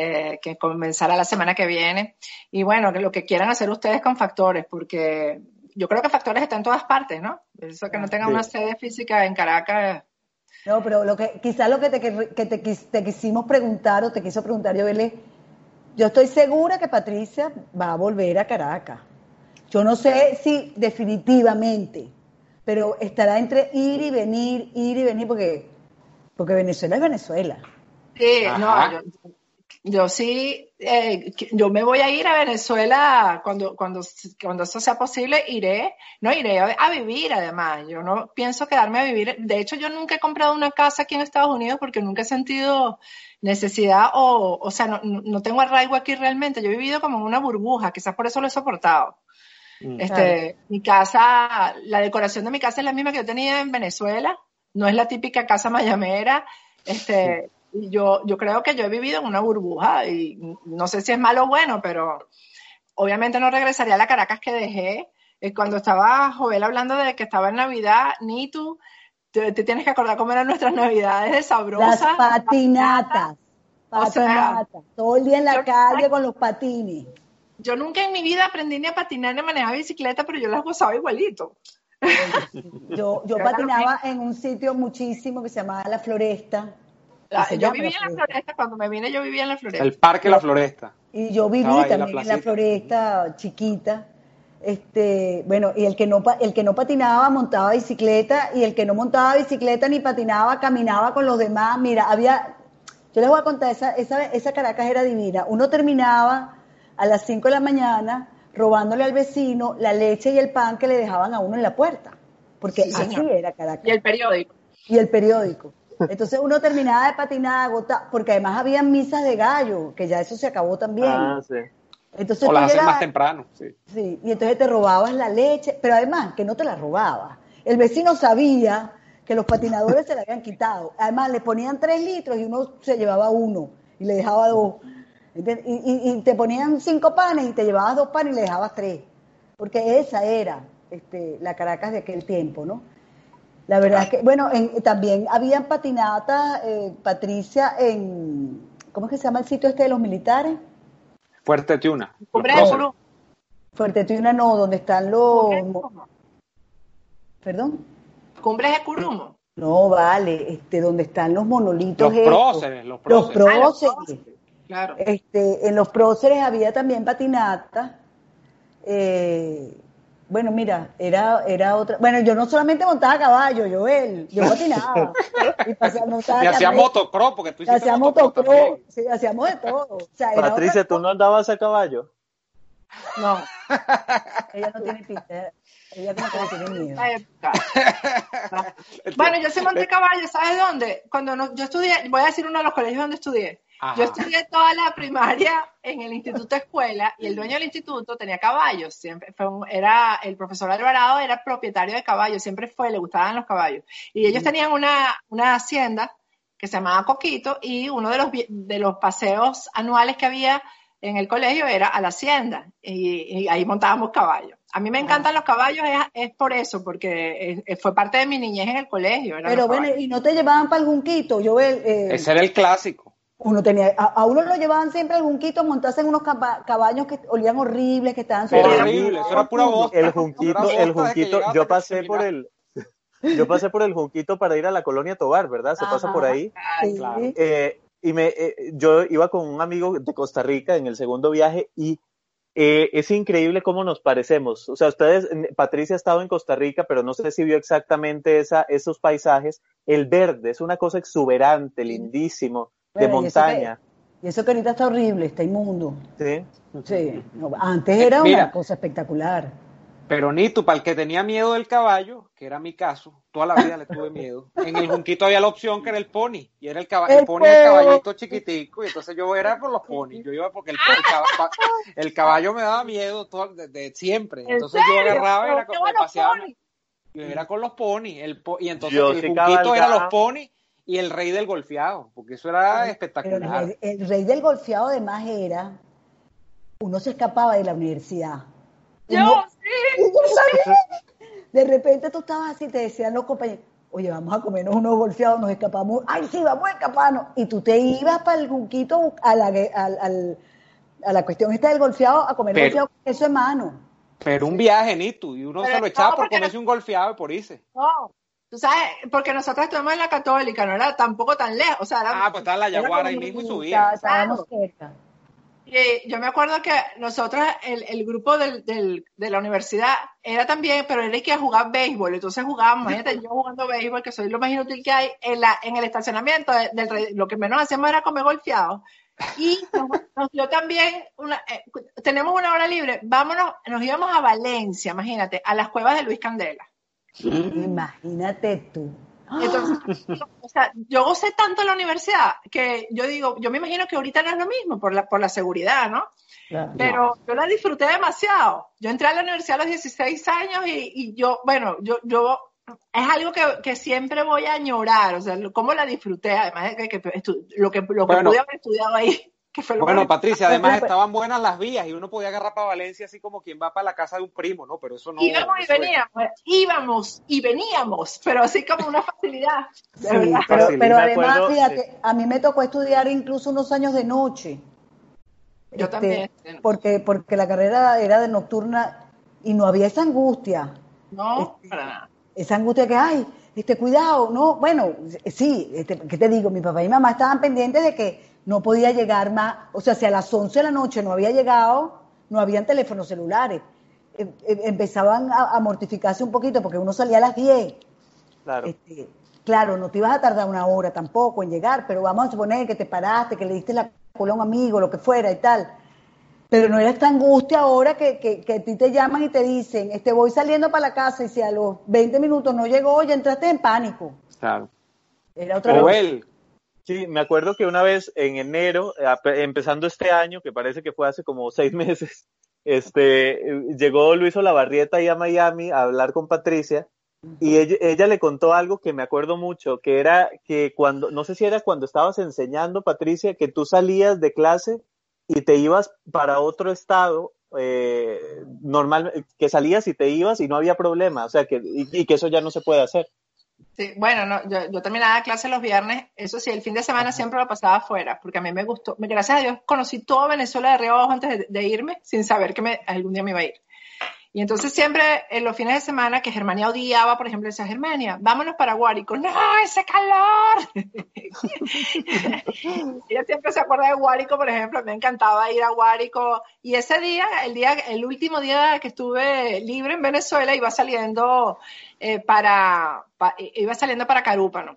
eh, que comenzará la semana que viene. Y bueno, lo que quieran hacer ustedes con factores, porque yo creo que factores está en todas partes, ¿no? Eso que no tenga Sí. una sede física en Caracas No, pero lo que, quizás lo que, te, que te, te quisimos preguntar o te quiso preguntar yo, yo estoy segura que Patricia va a volver a Caracas. Yo no sé si definitivamente, pero estará entre ir y venir, ir y venir, porque, porque Venezuela es Venezuela. Sí, no, yo, yo sí, eh, yo me voy a ir a Venezuela cuando, cuando, cuando eso sea posible, iré, no iré a, vivir además, yo no pienso quedarme a vivir, de hecho yo nunca he comprado una casa aquí en Estados Unidos porque nunca he sentido necesidad o, o sea, no, no tengo arraigo aquí realmente, yo he vivido como en una burbuja, quizás por eso lo he soportado. Mm. Este, mi casa, la decoración de mi casa es la misma que yo tenía en Venezuela, no es la típica casa mayamera, este, y yo, yo creo que yo he vivido en una burbuja y no sé si es malo o bueno, pero obviamente no regresaría a la Caracas que dejé. Eh, cuando estaba Joel hablando de que estaba en Navidad, ni tú, te, tienes que acordar cómo eran nuestras Navidades de sabrosas. Las patinatas. Patinatas. todo el día en la calle con los patines. Yo nunca en mi vida aprendí ni a patinar ni a manejar bicicleta, pero yo las gozaba igualito. Yo, yo patinaba en un sitio muchísimo que se llamaba La Floresta yo vivía en la floresta, cuando me vine yo vivía en la floresta. El parque La Floresta. Y yo viví también en la floresta chiquita. Este, bueno, y el que no el que no patinaba montaba bicicleta y el que no montaba bicicleta ni patinaba caminaba con los demás. Mira, había yo les voy a contar esa esa esa Caracas era divina. Uno terminaba a las 5 de la mañana robándole al vecino la leche y el pan que le dejaban a uno en la puerta, porque así era Caracas. Y el periódico. Y el periódico. Entonces uno terminaba de patinar, agotado, porque además había misas de gallo, que ya eso se acabó también. Ah, sí. Entonces, o las hacen más temprano, sí. Sí, y entonces te robabas la leche, pero además que no te la robabas. El vecino sabía que los patinadores se la habían quitado. Además, le ponían tres litros y uno se llevaba uno y le dejaba dos. Y, te ponían cinco panes y te llevabas dos panes y le dejabas tres. Porque esa era este, la Caracas de aquel tiempo, ¿no? La verdad es que, bueno, también habían patinatas, eh, Patricia, en, ¿cómo es que se llama el sitio este de los militares? Fuerte Tiuna. Fuerte Tiuna no, donde están los... ¿Perdón? Cumbres de Curumo. No, vale, este, donde están los monolitos. Los próceres, los próceres. Los próceres. Claro. Este, en los próceres había también patinata. Eh, bueno, mira, era, era otra. Bueno, yo no solamente montaba a caballo, Joel, yo patinaba. y y hacía motocross, porque tú hiciste hacía motocross. Sí, hacíamos de todo. O sea, Patricia, ¿tú no andabas a caballo? No. Ella no tiene pinta. Ella como que tiene miedo. bueno, yo sí monté caballo, ¿sabes dónde? Cuando no, yo estudié, voy a decir uno de los colegios donde estudié. Yo estudié toda la primaria en el instituto escuela y el dueño del instituto tenía caballos, siempre fue era el profesor Alvarado era propietario de caballos, siempre fue, le gustaban los caballos. Y ellos tenían una, una hacienda que se llamaba Coquito y uno de los, de los paseos anuales que había en el colegio era a la hacienda y, ahí montábamos caballos. A mí me encantan los caballos, es, por eso, porque fue parte de mi niñez en el colegio. Pero bueno, ¿y no te llevaban para algún quito? Yo, eh, Ese era el clásico uno tenía, a, uno lo llevaban siempre al junquito, montarse en unos caballos que olían horribles, que estaban horrible, eso era pura voz. El junquito, el junquito, yo pasé por el, yo pasé por el junquito para ir a la colonia Tobar, ¿verdad? Se pasa por ahí. Eh, y me, eh, yo iba con un amigo de Costa Rica en el segundo viaje y eh, es increíble cómo nos parecemos. O sea, ustedes, Patricia ha estado en Costa Rica, pero no sé si vio exactamente esa, esos paisajes. El verde es una cosa exuberante, lindísimo de montaña. Y eso, que, ahorita está horrible, está inmundo. Sí. Sí, antes era una cosa espectacular. Pero ni tú, para el que tenía miedo del caballo, que era mi caso, toda la vida le tuve miedo. En el junquito había la opción que era el pony, y era el caballo, el, pony el caballito chiquitico, y entonces yo era por los ponis, yo iba porque el, el, caballo, me daba miedo todo, de, siempre. Entonces yo agarraba, era, me paseaba, yo era con los ponis, el, y entonces el junquito era los ponis y el rey del golfeado, porque eso era espectacular. El, rey del golfeado además era, uno se escapaba de la universidad. yo sí. De repente tú estabas así, te decían los compañeros, oye, vamos a comernos unos golfeados, nos escapamos, ay, sí, vamos a escaparnos. Y tú te ibas para el junquito a la, a la cuestión esta del golfeado a comer golfeado con eso en mano. Pero un viaje, Nito, y uno se lo echaba por comerse un golfeado y por irse. No, Tú sabes, porque nosotros estuvimos en la católica, no era tampoco tan lejos. O sea, era, Ah, pues está la Era Yaguara ahí mismo y subía. amistad, Estábamos cerca. y yo me acuerdo que nosotros, el, el grupo del, del- de la universidad era también, pero era que a jugar béisbol. Entonces jugábamos, imagínate, yo jugando béisbol, que soy lo más inútil que hay, en, la, en el estacionamiento, de- del, re- lo que menos hacíamos era comer golfeado. Y nos, nos dio también, una, eh, tenemos una hora libre, vámonos, nos íbamos a Valencia, imagínate, a las cuevas de Luis Candela. Imagínate tú. Entonces, o sea, yo gocé tanto en la universidad que yo digo, yo me imagino que ahorita no es lo mismo por la, por la seguridad, ¿no? Claro. Pero yo la disfruté demasiado. Yo entré a la universidad a los 16 años y, y yo, bueno, yo, yo, es algo que, que siempre voy a añorar, o sea, cómo la disfruté, además de que, lo que, lo que Bueno. pude haber estudiado ahí, que fue lo Bueno, que- Patricia, además Pero- estaban buenas las vías y uno podía agarrar para Valencia así como quien va para la casa de un primo, ¿no? Pero eso no. íbamos y eso veníamos, íbamos y veníamos, pero así como una facilidad, de Sí, verdad. pero, además, acuerdo, fíjate, a mí me tocó estudiar incluso unos años de noche. Yo Este, también. Porque, porque la carrera era de nocturna y no había esa angustia. No, Este, para nada. Esa angustia que hay, este, cuidado, no, bueno, sí, este, ¿qué te digo? Mi papá y mamá estaban pendientes de que no podía llegar más, o sea, si a las 11 de la noche no había llegado, no habían teléfonos celulares. Em- em- empezaban a, a mortificarse un poquito porque uno salía a las 10. Claro. Este, claro, no te ibas a tardar una hora tampoco en llegar, pero vamos a suponer que te paraste, que le diste la cola a un amigo, lo que fuera y tal. Pero no era esta angustia ahora que, que, que a ti te llaman y te dicen, este, voy saliendo para la casa y si a los 20 minutos no llegó, ya entraste en pánico. Claro. Era otra Sí, me acuerdo que una vez en enero, empezando este año, que parece que fue hace como seis meses, este, llegó Luis Olavarrieta ahí a Miami a hablar con Patricia y ella, ella le contó algo que me acuerdo mucho, que era que cuando, no sé si era cuando estabas enseñando, Patricia, que tú salías de clase y te ibas para otro estado, eh, normal, que salías y te ibas y no había problema, o sea, que, y, y que eso ya no se puede hacer. Sí, bueno, no, yo, yo terminaba clase los viernes, eso sí, el fin de semana siempre lo pasaba afuera, porque a mí me gustó, gracias a Dios conocí toda Venezuela de arriba abajo antes de, de irme, sin saber que me, algún día me iba a ir. Y entonces siempre en los fines de semana que Germania odiaba, por ejemplo, decía, Germania, vámonos para Guárico. No, ese calor. Ella siempre se acuerda de Guárico, por ejemplo, me encantaba ir a Guárico. Y ese día, el día, el último día que estuve libre en Venezuela, iba saliendo eh, para, pa- iba saliendo para Carúpano.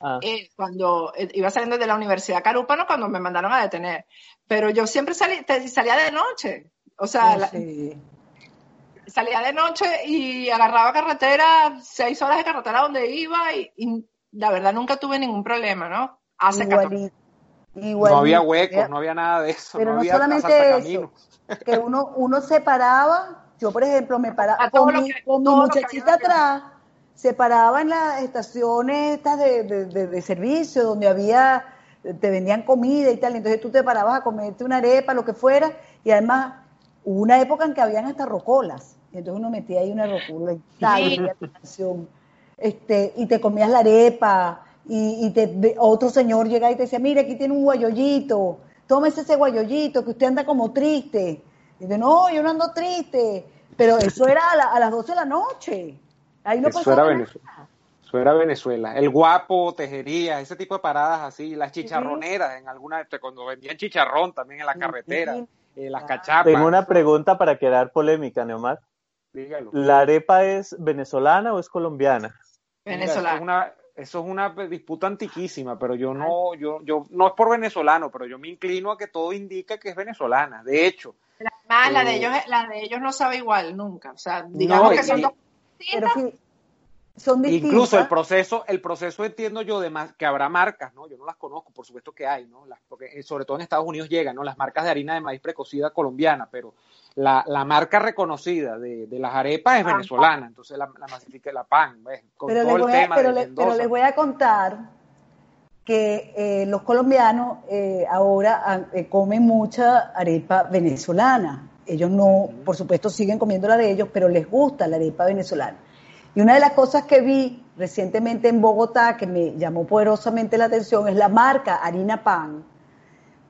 Ah. Eh, cuando eh, iba saliendo de la Universidad Carúpano cuando me mandaron a detener. Pero yo siempre salí, te- salía de noche. O sea, la- Sí. Salía de noche y agarraba carretera, seis horas de carretera donde iba y, y la verdad nunca tuve ningún problema, ¿no? Hace 14 Igualito. no igualito. había huecos, no había nada de eso. Pero no no, había solamente eso, que uno, uno se paraba, yo por ejemplo me paraba con mi, que- con mi muchachita atrás, se paraba en las estaciones estas de, de- de- de servicio donde había, te vendían comida y tal, entonces tú te parabas a comerte una arepa, lo que fuera, y además hubo una época en que habían hasta rocolas, y entonces uno metía ahí una rocola y tal, y este, y te comías la arepa, y, y te, ve- otro señor llega y te decía, mire, aquí tiene un guayollito, tómese ese guayollito, que usted anda como triste. Y dice, no, yo no ando triste, pero eso era a, la- a las 12 de la noche. Ahí no Eso pasaba era nada. Venezuela. Eso era Venezuela. El guapo, tejería, ese tipo de paradas así, las chicharroneras en alguna, cuando vendían chicharrón también en la carretera, Sí. eh, las cachapas. Tengo una pregunta para quedar polémica, Neomar. Dígalo. ¿La arepa es venezolana o es colombiana? Mira, venezolano. Eso es una, eso es una disputa antiquísima, pero yo no, yo, yo, no es por venezolano, pero yo me inclino a que todo indica que es venezolana. De hecho, Además, la de Eh, ellos, la de ellos no sabe igual nunca. O sea, digamos No, que y- son dos Pero distintas. Son distintas. incluso el proceso, el proceso entiendo yo de más, que habrá marcas, ¿no? Yo no las conozco, por supuesto que hay, ¿no? Las, porque eh, sobre todo en Estados Unidos llegan, ¿no? Las marcas de harina de maíz precocida colombiana, pero la, la marca reconocida de, de las arepas es venezolana, entonces la, la masifica la pan, ¿ves? Con pero, todo les el voy a, tema pero, le- pero les voy a contar que eh, los colombianos eh, ahora ah, eh, comen mucha arepa venezolana. Ellos no, por supuesto, siguen comiendo la de ellos, pero les gusta la arepa venezolana. Y una de las cosas que vi recientemente en Bogotá que me llamó poderosamente la atención es la marca Harina Pan,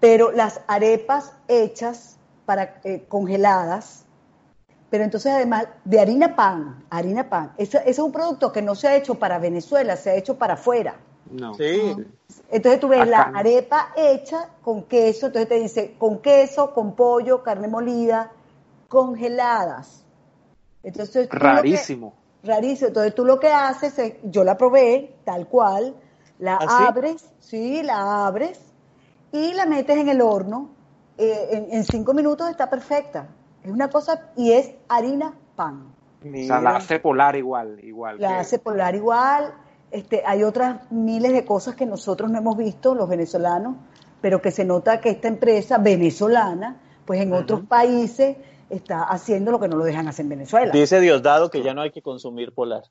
pero las arepas hechas para eh, congeladas pero entonces además de harina pan, harina pan, ese, ese es un producto que no se ha hecho para Venezuela, se ha hecho para afuera. No. Sí. Entonces tú ves la Acá arepa hecha con queso, entonces te dice con queso, con pollo, carne molida, congeladas. Entonces Rarísimo. Rarísimo. Entonces tú lo que haces es, yo la probé tal cual, la ¿Ah, abres, sí, la abres y la metes en el horno. eh, en, en cinco minutos está perfecta. Es una cosa y es harina pan. O sea, la hace polar igual, igual. La que- hace polar igual. Este, hay otras miles de cosas que nosotros no hemos visto, los venezolanos, pero que se nota que esta empresa venezolana, pues en otros países está haciendo lo que no lo dejan hacer en Venezuela. Dice Diosdado que ya no hay que consumir polar.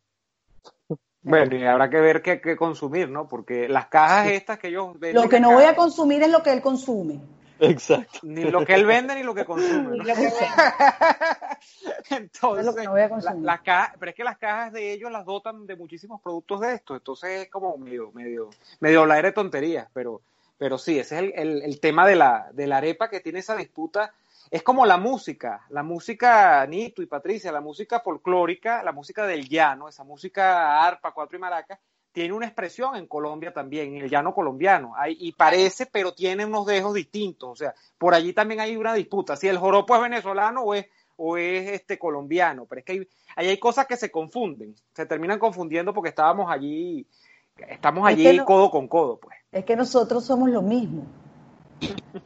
Bueno, y habrá que ver qué, qué consumir, ¿no? Porque las cajas estas que ellos venden. Lo que no voy a consumir es lo que él consume. Exacto. Ni lo que él vende ni lo que consume. ¿no? Entonces, Es lo que no voy a la- pero es que las cajas de ellos las dotan de muchísimos productos de estos, entonces es como medio, medio, medio hablar de tonterías, pero, pero sí, ese es el, el- el tema de la, de la arepa que tiene esa disputa. Es como la música, la música, Nito y Patricia, la música folclórica, la música del llano, esa música arpa, cuatro y maraca, tiene una expresión en Colombia también, en el llano colombiano, hay, y parece, pero tiene unos dejos distintos, o sea, por allí también hay una disputa, si el joropo es venezolano o es, o es este colombiano, pero es que hay, ahí hay cosas que se confunden, se terminan confundiendo porque estábamos allí, estamos Es allí que no- codo con codo, pues. Es que nosotros somos lo mismo.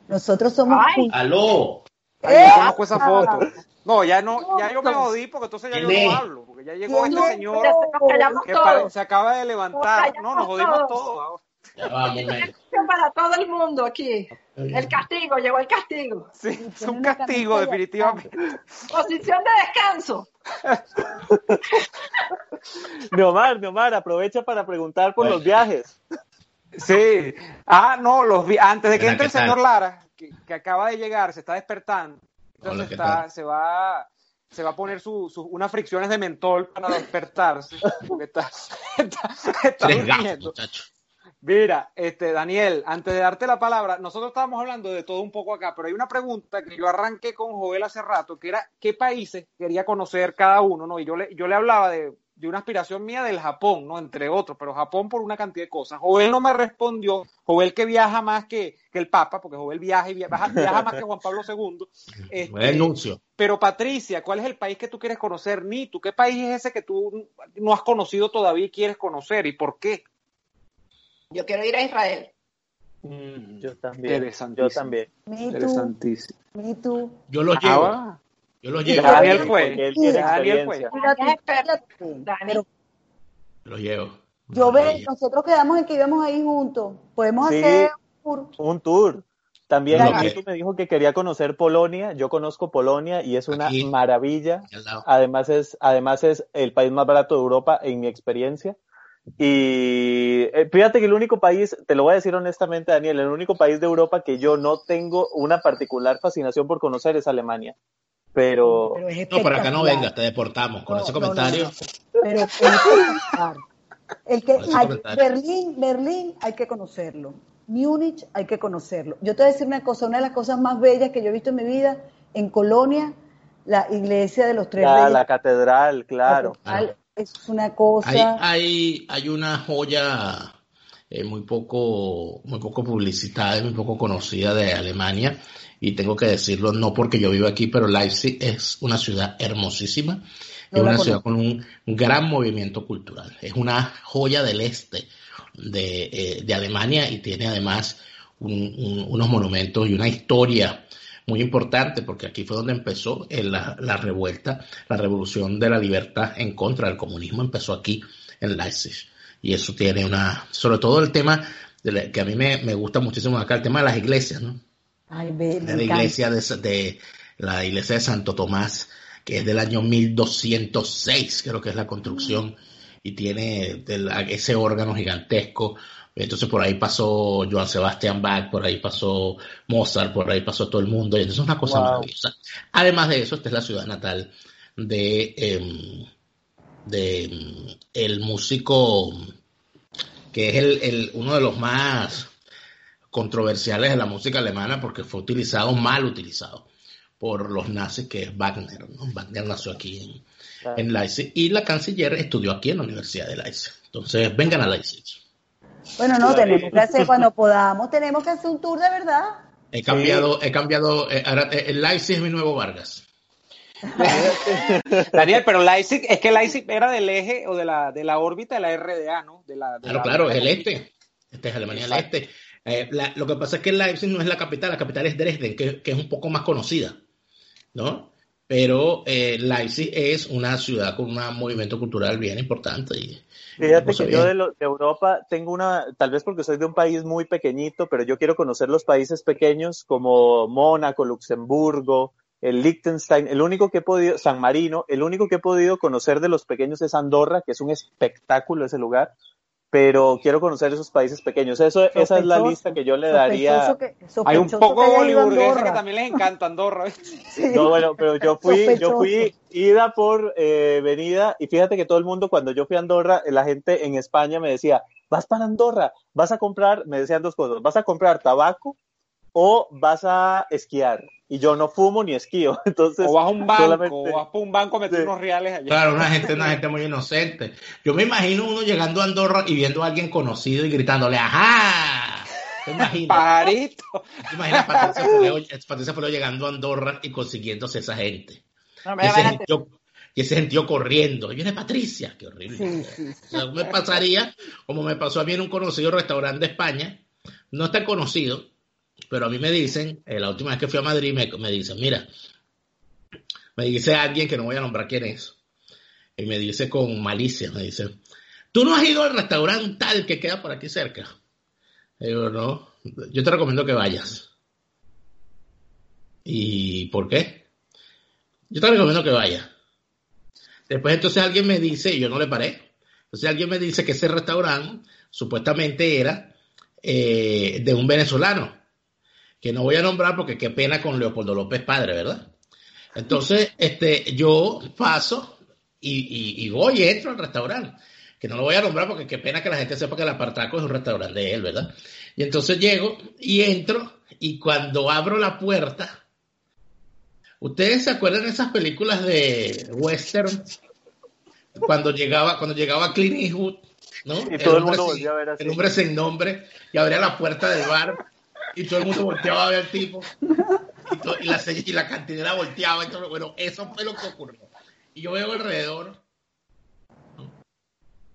Nosotros somos... Ay. ¡Aló! Ay, ¡Eh! yo conozco esa foto. No, ya no, ya yo me jodí porque entonces ya yo ¿Quién no hablo, porque ya llegó ¿Quién este es? señor que se acaba de levantar. No, nos jodimos todos. Para todo el mundo aquí. El castigo, llegó el castigo. Sí, es un castigo, definitivamente. Posición de descanso. Neomar, Neomar, aprovecha para preguntar por los viajes. Sí. Ah, no, los vi antes de que entre el señor Lara, que, que acaba de llegar, se está despertando. Entonces Hola, ¿qué está, se va se va a poner su, su- unas fricciones de mentol para despertarse, porque está, está, está durmiendo. Mira, este, Daniel, antes de darte la palabra, nosotros estábamos hablando de todo un poco acá, pero hay una pregunta que yo arranqué con Joel hace rato, que era qué países quería conocer cada uno, ¿no? Y yo le, yo le hablaba de, de una aspiración mía del Japón, ¿no? Entre otros, pero Japón por una cantidad de cosas. Joel no me respondió, Joel que viaja más que, que el Papa, porque Joel viaja y viaja, viaja más que Juan Pablo II. Este, Buen anuncio. pero Patricia, ¿cuál es el país que tú quieres conocer? Ni tú, ¿qué país es ese que tú no has conocido todavía y quieres conocer? ¿Y por qué? Yo quiero ir a Israel. Yo también. Interesantísimo. Yo también. Me Interesantísimo. me. Yo los llevo. Ah, Yo Ya, llevo. Daniel fue. Porque él tiene Daniel fue. pero los llevo. yo ve, nosotros quedamos en que íbamos ahí juntos. Podemos Sí. hacer un tour. Un tour. También Lo aquí tú me dijo que quería conocer Polonia. Yo conozco Polonia y es una Aquí. maravilla. Además es, además es el país más barato de Europa en mi experiencia. Y eh, fíjate que el único país, te lo voy a decir honestamente, Daniel, el único país de Europa que yo no tengo una particular fascinación por conocer es Alemania. Pero Pero es No, para acá no vengas, te deportamos. Con No, ese no, no, comentario. no. Pero es. El que hay-. Berlín, Berlín hay que conocerlo. Múnich hay que conocerlo. Yo te voy a decir una cosa, una de las cosas más bellas que yo he visto en mi vida, en Colonia, la iglesia de los tres la, reyes. la catedral, claro. Catedral, Es una cosa. Hay, hay, hay una joya eh, muy poco, muy poco publicitada y muy poco conocida de Alemania. Y tengo que decirlo, no porque yo vivo aquí, pero Leipzig es una ciudad hermosísima. No es una ciudad con un gran movimiento cultural. Es una joya del este de, eh, de Alemania y tiene además un- un- unos monumentos y una historia muy importante porque aquí fue donde empezó eh, la, la revuelta, la revolución de la libertad en contra del comunismo empezó aquí en Leipzig y eso tiene una, sobre todo el tema de la- que a mí me, me gusta muchísimo acá, el tema de las iglesias, ¿no? Ay, ve, me de la iglesia de, de la iglesia de Santo Tomás, que es del año 1206, creo que es la construcción, y tiene ese órgano gigantesco. Entonces por ahí pasó Johann Sebastian Bach, por ahí pasó Mozart, por ahí pasó todo el mundo, y entonces es una cosa Wow. maravillosa. Además de eso, esta es la ciudad natal de, em, de em, el músico que es el, el- uno de los más controversiales de la música alemana porque fue utilizado, mal utilizado por los nazis, que es Wagner. ¿no? Wagner nació aquí en, en Leipzig y la canciller estudió aquí en la Universidad de Leipzig. Entonces, vengan a Leipzig. Bueno, no, tenemos que hacer, cuando podamos, tenemos que hacer un tour de verdad. He cambiado, he cambiado, eh, ahora, eh, el Leipzig es mi nuevo Vargas. Daniel, pero Leipzig, es que Leipzig era del eje o de la, de la órbita de la RDA, ¿no? De la, de Claro, la- claro, de es el este. Este es Alemania del. Este. Eh, la- lo que pasa es que Leipzig no es la capital, la capital es Dresden, que, que es un poco más conocida, ¿no? Pero eh, Leipzig es una ciudad con un movimiento cultural bien importante. Y, Fíjate que yo de, lo- de Europa tengo una, tal vez porque soy de un país muy pequeñito, pero yo quiero conocer los países pequeños como Mónaco, Luxemburgo, el Liechtenstein, el único que he podido, San Marino, el único que he podido conocer de los pequeños es Andorra, que es un espectáculo ese lugar, pero quiero conocer esos países pequeños. Eso, esa es la lista que yo le daría. que- Hay un poco de haya ido a bollywoodese que Andorra. también les encanta Andorra. Sí. No, bueno, pero yo fui, yo fui ida por eh, venida y fíjate que todo el mundo cuando yo fui a Andorra, la gente en España me decía, vas para Andorra, vas a comprar, me decían dos cosas, vas a comprar tabaco o vas a esquiar. Y yo no fumo ni esquío, entonces O vas a un banco, solamente- o vas por un banco a meter Sí. unos reales allá. Claro, una gente, una gente muy inocente. Yo me imagino uno llegando a Andorra y viendo a alguien conocido y gritándole, ¡ajá! ¿Te imaginas? Pajarito. ¿Te imaginas a Patricia Fuleo, Patricia Fuleo llegando a Andorra y consiguiéndose esa gente? No Y me ese, y gentío corriendo. Y viene Patricia, qué horrible. Sí, sí, O sea, me pasaría como me pasó a mí en un conocido restaurante de España. No está conocido, pero a mí me dicen, eh, la última vez que fui a Madrid, me, me dicen, mira, me dice alguien que no voy a nombrar quién es, y me dice con malicia, me dice, ¿tú no has ido al restaurante tal que queda por aquí cerca? Y no, yo te recomiendo que vayas. ¿Y por qué? Yo te recomiendo que vayas. Después entonces alguien me dice, y yo no le paré, entonces alguien me dice que ese restaurante supuestamente era eh, de un venezolano, que no voy a nombrar porque qué pena con Leopoldo López padre, ¿verdad? Entonces, este, yo paso y, y, y voy y entro al restaurante, que no lo voy a nombrar porque qué pena que la gente sepa que el Apartaco es un restaurante de él, ¿verdad? Y entonces llego y entro y cuando abro la puerta, ¿Ustedes se acuerdan de esas películas de western? Cuando llegaba, cuando llegaba Clint Eastwood, ¿no? Y todo el hombre mundo volvió a ver así. El hombre sin nombre y abría la puerta del bar y todo el mundo volteaba a ver al tipo y, la, y la cantinera volteaba y todo. Bueno, eso fue lo que ocurrió. Y yo veo alrededor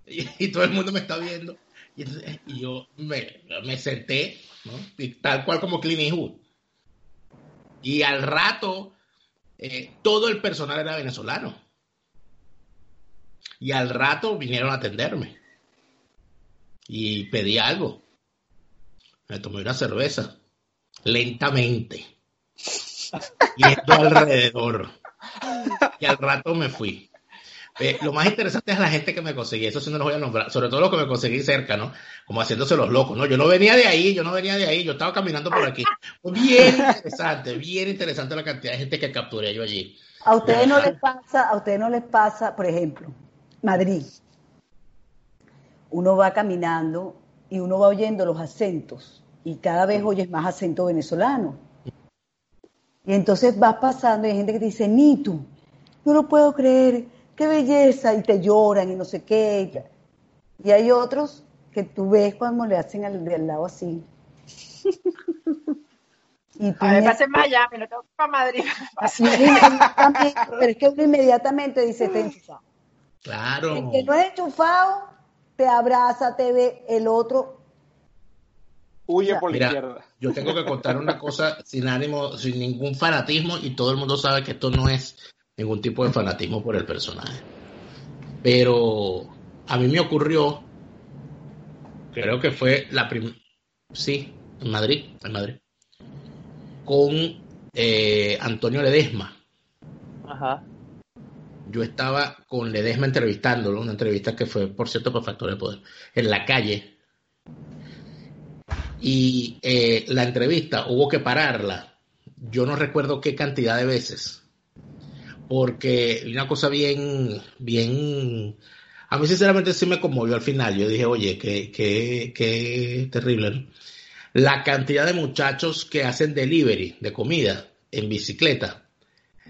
y, todo el mundo me está viendo y, yo me, me senté, ¿no? Tal cual como Clint Eastwood. Y al rato, eh, todo el personal era venezolano. Y al rato vinieron a atenderme. Y pedí algo. Me tomé una cerveza. Lentamente. Yendo alrededor. Y al rato me fui. Eh, lo más interesante es la gente que me conseguí, eso sí no los voy a nombrar, sobre todo los que me conseguí cerca, ¿no? Como haciéndose los locos, ¿no? Yo no venía de ahí, yo no venía de ahí, yo estaba caminando por aquí. Bien interesante, bien interesante la cantidad de gente que capturé yo allí. A ustedes no les pasa, a ustedes no les pasa, por ejemplo, Madrid. Uno va caminando y uno va oyendo los acentos y cada vez oyes más acento venezolano. Y entonces vas pasando y hay gente que te dice, Nitu, no lo puedo creer, qué belleza, y te lloran y no sé qué. Y hay otros que tú ves cuando le hacen al de al lado así. Y tú A mí me en Miami, no tengo que ir para Madrid. Pero es que uno inmediatamente dice, está enchufado. Claro. El que no es enchufado, te abraza, te ve, el otro. Huye por la Mira, izquierda. yo tengo que contar una cosa sin ánimo, sin ningún fanatismo, y todo el mundo sabe que esto no es ningún tipo de fanatismo por el personaje. Pero a mí me ocurrió, creo que fue la primera, sí, en Madrid, en Madrid, con eh, Antonio Ledesma. Ajá. Yo estaba con Ledesma entrevistándolo, una entrevista que fue, por cierto, por Factor de Poder, en la calle. Y eh, la entrevista hubo que pararla. Yo no recuerdo qué cantidad de veces. Porque una cosa bien, bien. A mí, sinceramente, sí me conmovió al final. Yo dije, oye, qué, qué, qué terrible. ¿no? La cantidad de muchachos que hacen delivery de comida en bicicleta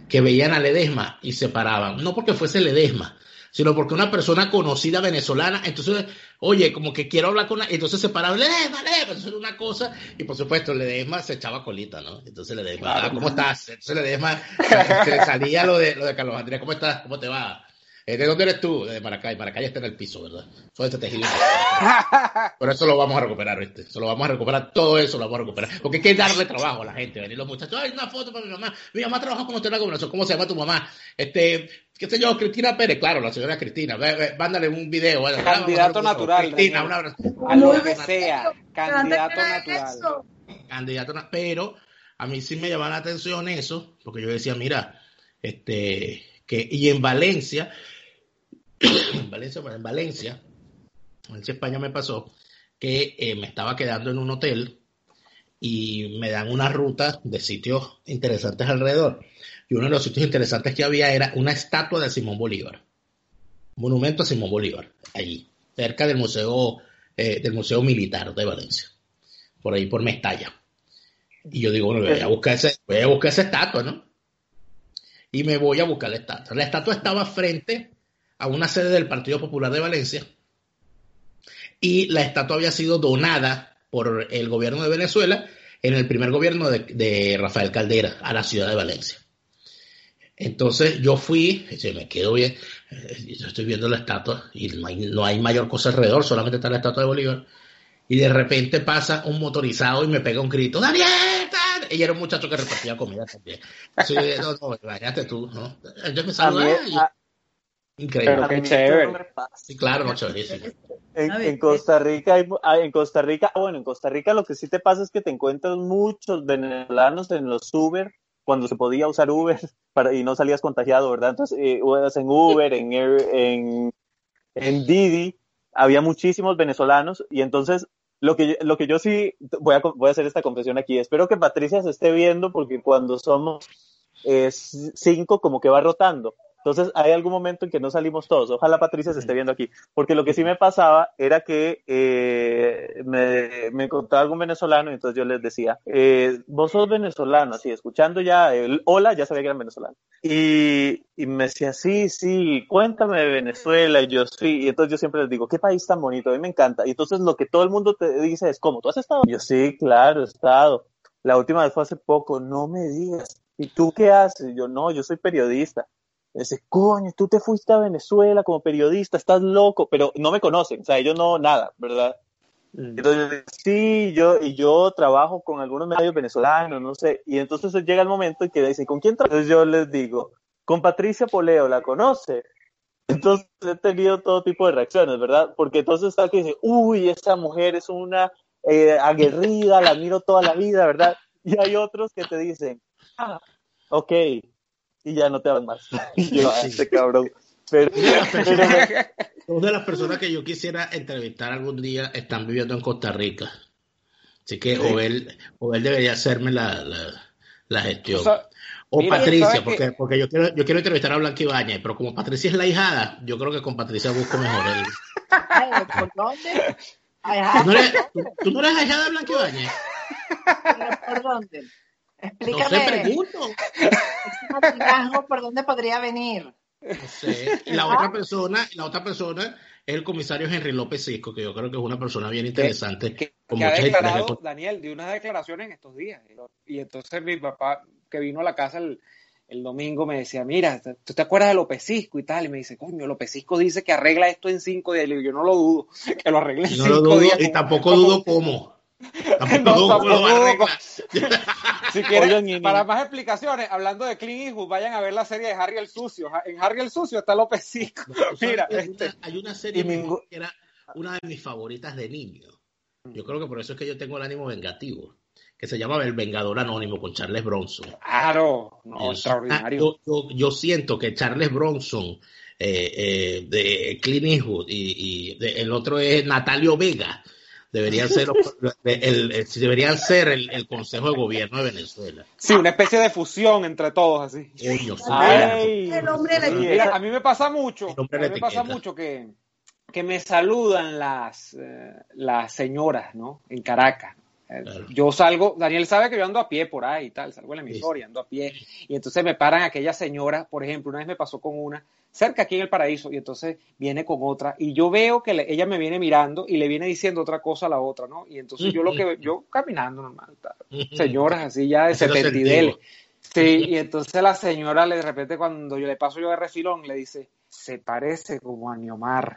que veían a Ledesma y se paraban. No porque fuese Ledesma, sino porque una persona conocida venezolana, entonces, oye, como que quiero hablar con una, entonces se paraba, Ledesma, Ledesma, eso era una cosa, y por supuesto, Ledesma se echaba colita, ¿no? Entonces Ledesma, ah, ¿cómo estás? Entonces Ledesma, se salía lo de, lo de Carlos Andrés, ¿cómo estás? ¿Cómo te va? Eh, ¿De dónde eres tú? De Maracay. Maracay está en el piso, ¿verdad? Soy este tejido. Pero eso lo vamos a recuperar, ¿viste? Eso lo vamos a recuperar, todo eso lo vamos a recuperar. Porque hay que darle trabajo a la gente, venir los muchachos. Ay, una foto para mi mamá. Mi mamá trabaja con usted en la gobernación. ¿Cómo se llama tu mamá? Este, qué sé yo, Cristina Pérez. Claro, la señora Cristina. Ve, mándale un video. Candidato natural. Cristina, una A lo que sea. Candidato natural. Candidato natural. Pero a mí sí me llamaba la atención eso, porque yo decía, mira, este, que, y en Valencia, en Valencia, en Valencia, en España me pasó que eh, me estaba quedando en un hotel y me dan una ruta de sitios interesantes alrededor. Y uno de los sitios interesantes que había era una estatua de Simón Bolívar. Monumento a Simón Bolívar, allí, cerca del Museo, eh, del Museo Militar de Valencia. Por ahí por Mestalla. Y yo digo, bueno, voy a buscar ese, voy a buscar esa estatua, ¿no? Y me voy a buscar la estatua. La estatua estaba frente a una sede del Partido Popular de Valencia y la estatua había sido donada por el gobierno de Venezuela en el primer gobierno de, Rafael Caldera a la ciudad de Valencia. Entonces yo fui, y me quedo bien, eh, yo estoy viendo la estatua y no hay, no hay, mayor cosa alrededor, solamente está la estatua de Bolívar. Y de repente pasa un motorizado y me pega un grito, ¡Daniel! Y era un muchacho que repartía comida también. Sí, no, no, tú, ¿no? Entonces me saludaba. Increíble. Pero qué chévere. Sí, claro, no, En, en, Costa Rica, hay, ah, en Costa Rica, bueno, en Costa Rica lo que sí te pasa es que te encuentras muchos venezolanos en los Uber, cuando se podía usar Uber para, y no salías contagiado, ¿verdad? Entonces, eh, en Uber, en, en, en Didi, había muchísimos venezolanos y entonces lo que, lo que yo sí voy a, voy a hacer esta confesión aquí, espero que Patricia se esté viendo porque cuando somos eh, cinco como que va rotando. Entonces, hay algún momento en que no salimos todos. Ojalá Patricia se esté viendo aquí. Porque lo que sí me pasaba era que eh, me, me, encontraba algún venezolano y entonces yo les decía, eh, vos sos venezolano, así, escuchando ya el hola, ya sabía que eran venezolanos. Y, y me decía, sí, sí, cuéntame de Venezuela. Y yo, sí. Y entonces yo siempre les digo, qué país tan bonito, a mí me encanta. Y entonces lo que todo el mundo te dice es, ¿cómo? ¿Tú has estado? Y yo, sí, claro, he estado. La última vez fue hace poco, no me digas. ¿Y tú qué haces? Y yo, no, yo soy periodista. Dice, coño, tú te fuiste a Venezuela como periodista, estás loco, pero no me conocen, o sea, ellos no, nada, ¿verdad? Mm. Entonces, sí, yo, y yo trabajo con algunos medios venezolanos, no sé, y entonces llega el momento en que dicen, ¿con quién trabajas? Entonces yo les digo, con Patricia Poleo, ¿la conoce? Entonces he tenido todo tipo de reacciones, ¿verdad? Porque entonces está que dice, uy, esa mujer es una eh, aguerrida, la miro toda la vida, ¿verdad? Y hay otros que te dicen, ah, ok, y ya no te van más. yo, este cabrón. Pero, Una de las personas que yo quisiera entrevistar algún día están viviendo en Costa Rica. Así que o, él, o él debería hacerme la, la, gestión. O, Patricia, porque, porque yo quiero, yo quiero entrevistar a Blanca Ibañez, pero como Patricia es la hijada, yo creo que con Patricia busco mejor él. ¿Por dónde? ¿Tú no, eres, ¿tú, no eres la hijada de Blanca Ibañez? ¿Por dónde? Explícame. No sé, pregunto. ¿Por dónde podría venir? No sé. Y la otra persona, la otra persona es el comisario Henry López Cisco, que yo creo que es una persona bien interesante. Que, ha declarado, Daniel, de unas declaraciones en estos días. Y entonces mi papá, que vino a la casa el, domingo, me decía, mira, ¿tú te acuerdas de López Cisco y tal? Y me dice, coño, López Cisco dice que arregla esto en cinco días. Y yo no lo dudo, que lo arregle en cinco días. Y tampoco dudo cómo. si quieren, para más explicaciones, hablando de Clint Eastwood, vayan a ver la serie de Harry el Sucio. En Harry el Sucio está López Cisco. Mira, este. hay una serie que era una de mis favoritas de niño. Yo creo que por eso es que yo tengo el ánimo vengativo. Que se llama El Vengador Anónimo con Charles Bronson. Claro, extraordinario. Yo, siento que Charles Bronson, eh, eh, de Clint Eastwood, y, el otro es Natalio Vega deberían ser, el, deberían ser el, Consejo de Gobierno de Venezuela. Sí, una especie de fusión entre todos, así. a mí me pasa mucho, a mí me pasa mucho que, que me saludan las, eh, las señoras, ¿no? En Caracas. Yo salgo, Daniel sabe que yo ando a pie por ahí y tal, salgo en la emisora y ando a pie. Y entonces me paran aquellas señoras, por ejemplo, una vez me pasó con una, cerca aquí en el paraíso, y entonces viene con otra, y yo veo que ella me viene mirando y le viene diciendo otra cosa a la otra, ¿no? Y entonces yo lo que, yo caminando normal, señoras así ya de setentideles. Sí, y entonces la señora de repente cuando yo le paso yo de refilón le dice, se parece como a Niomar.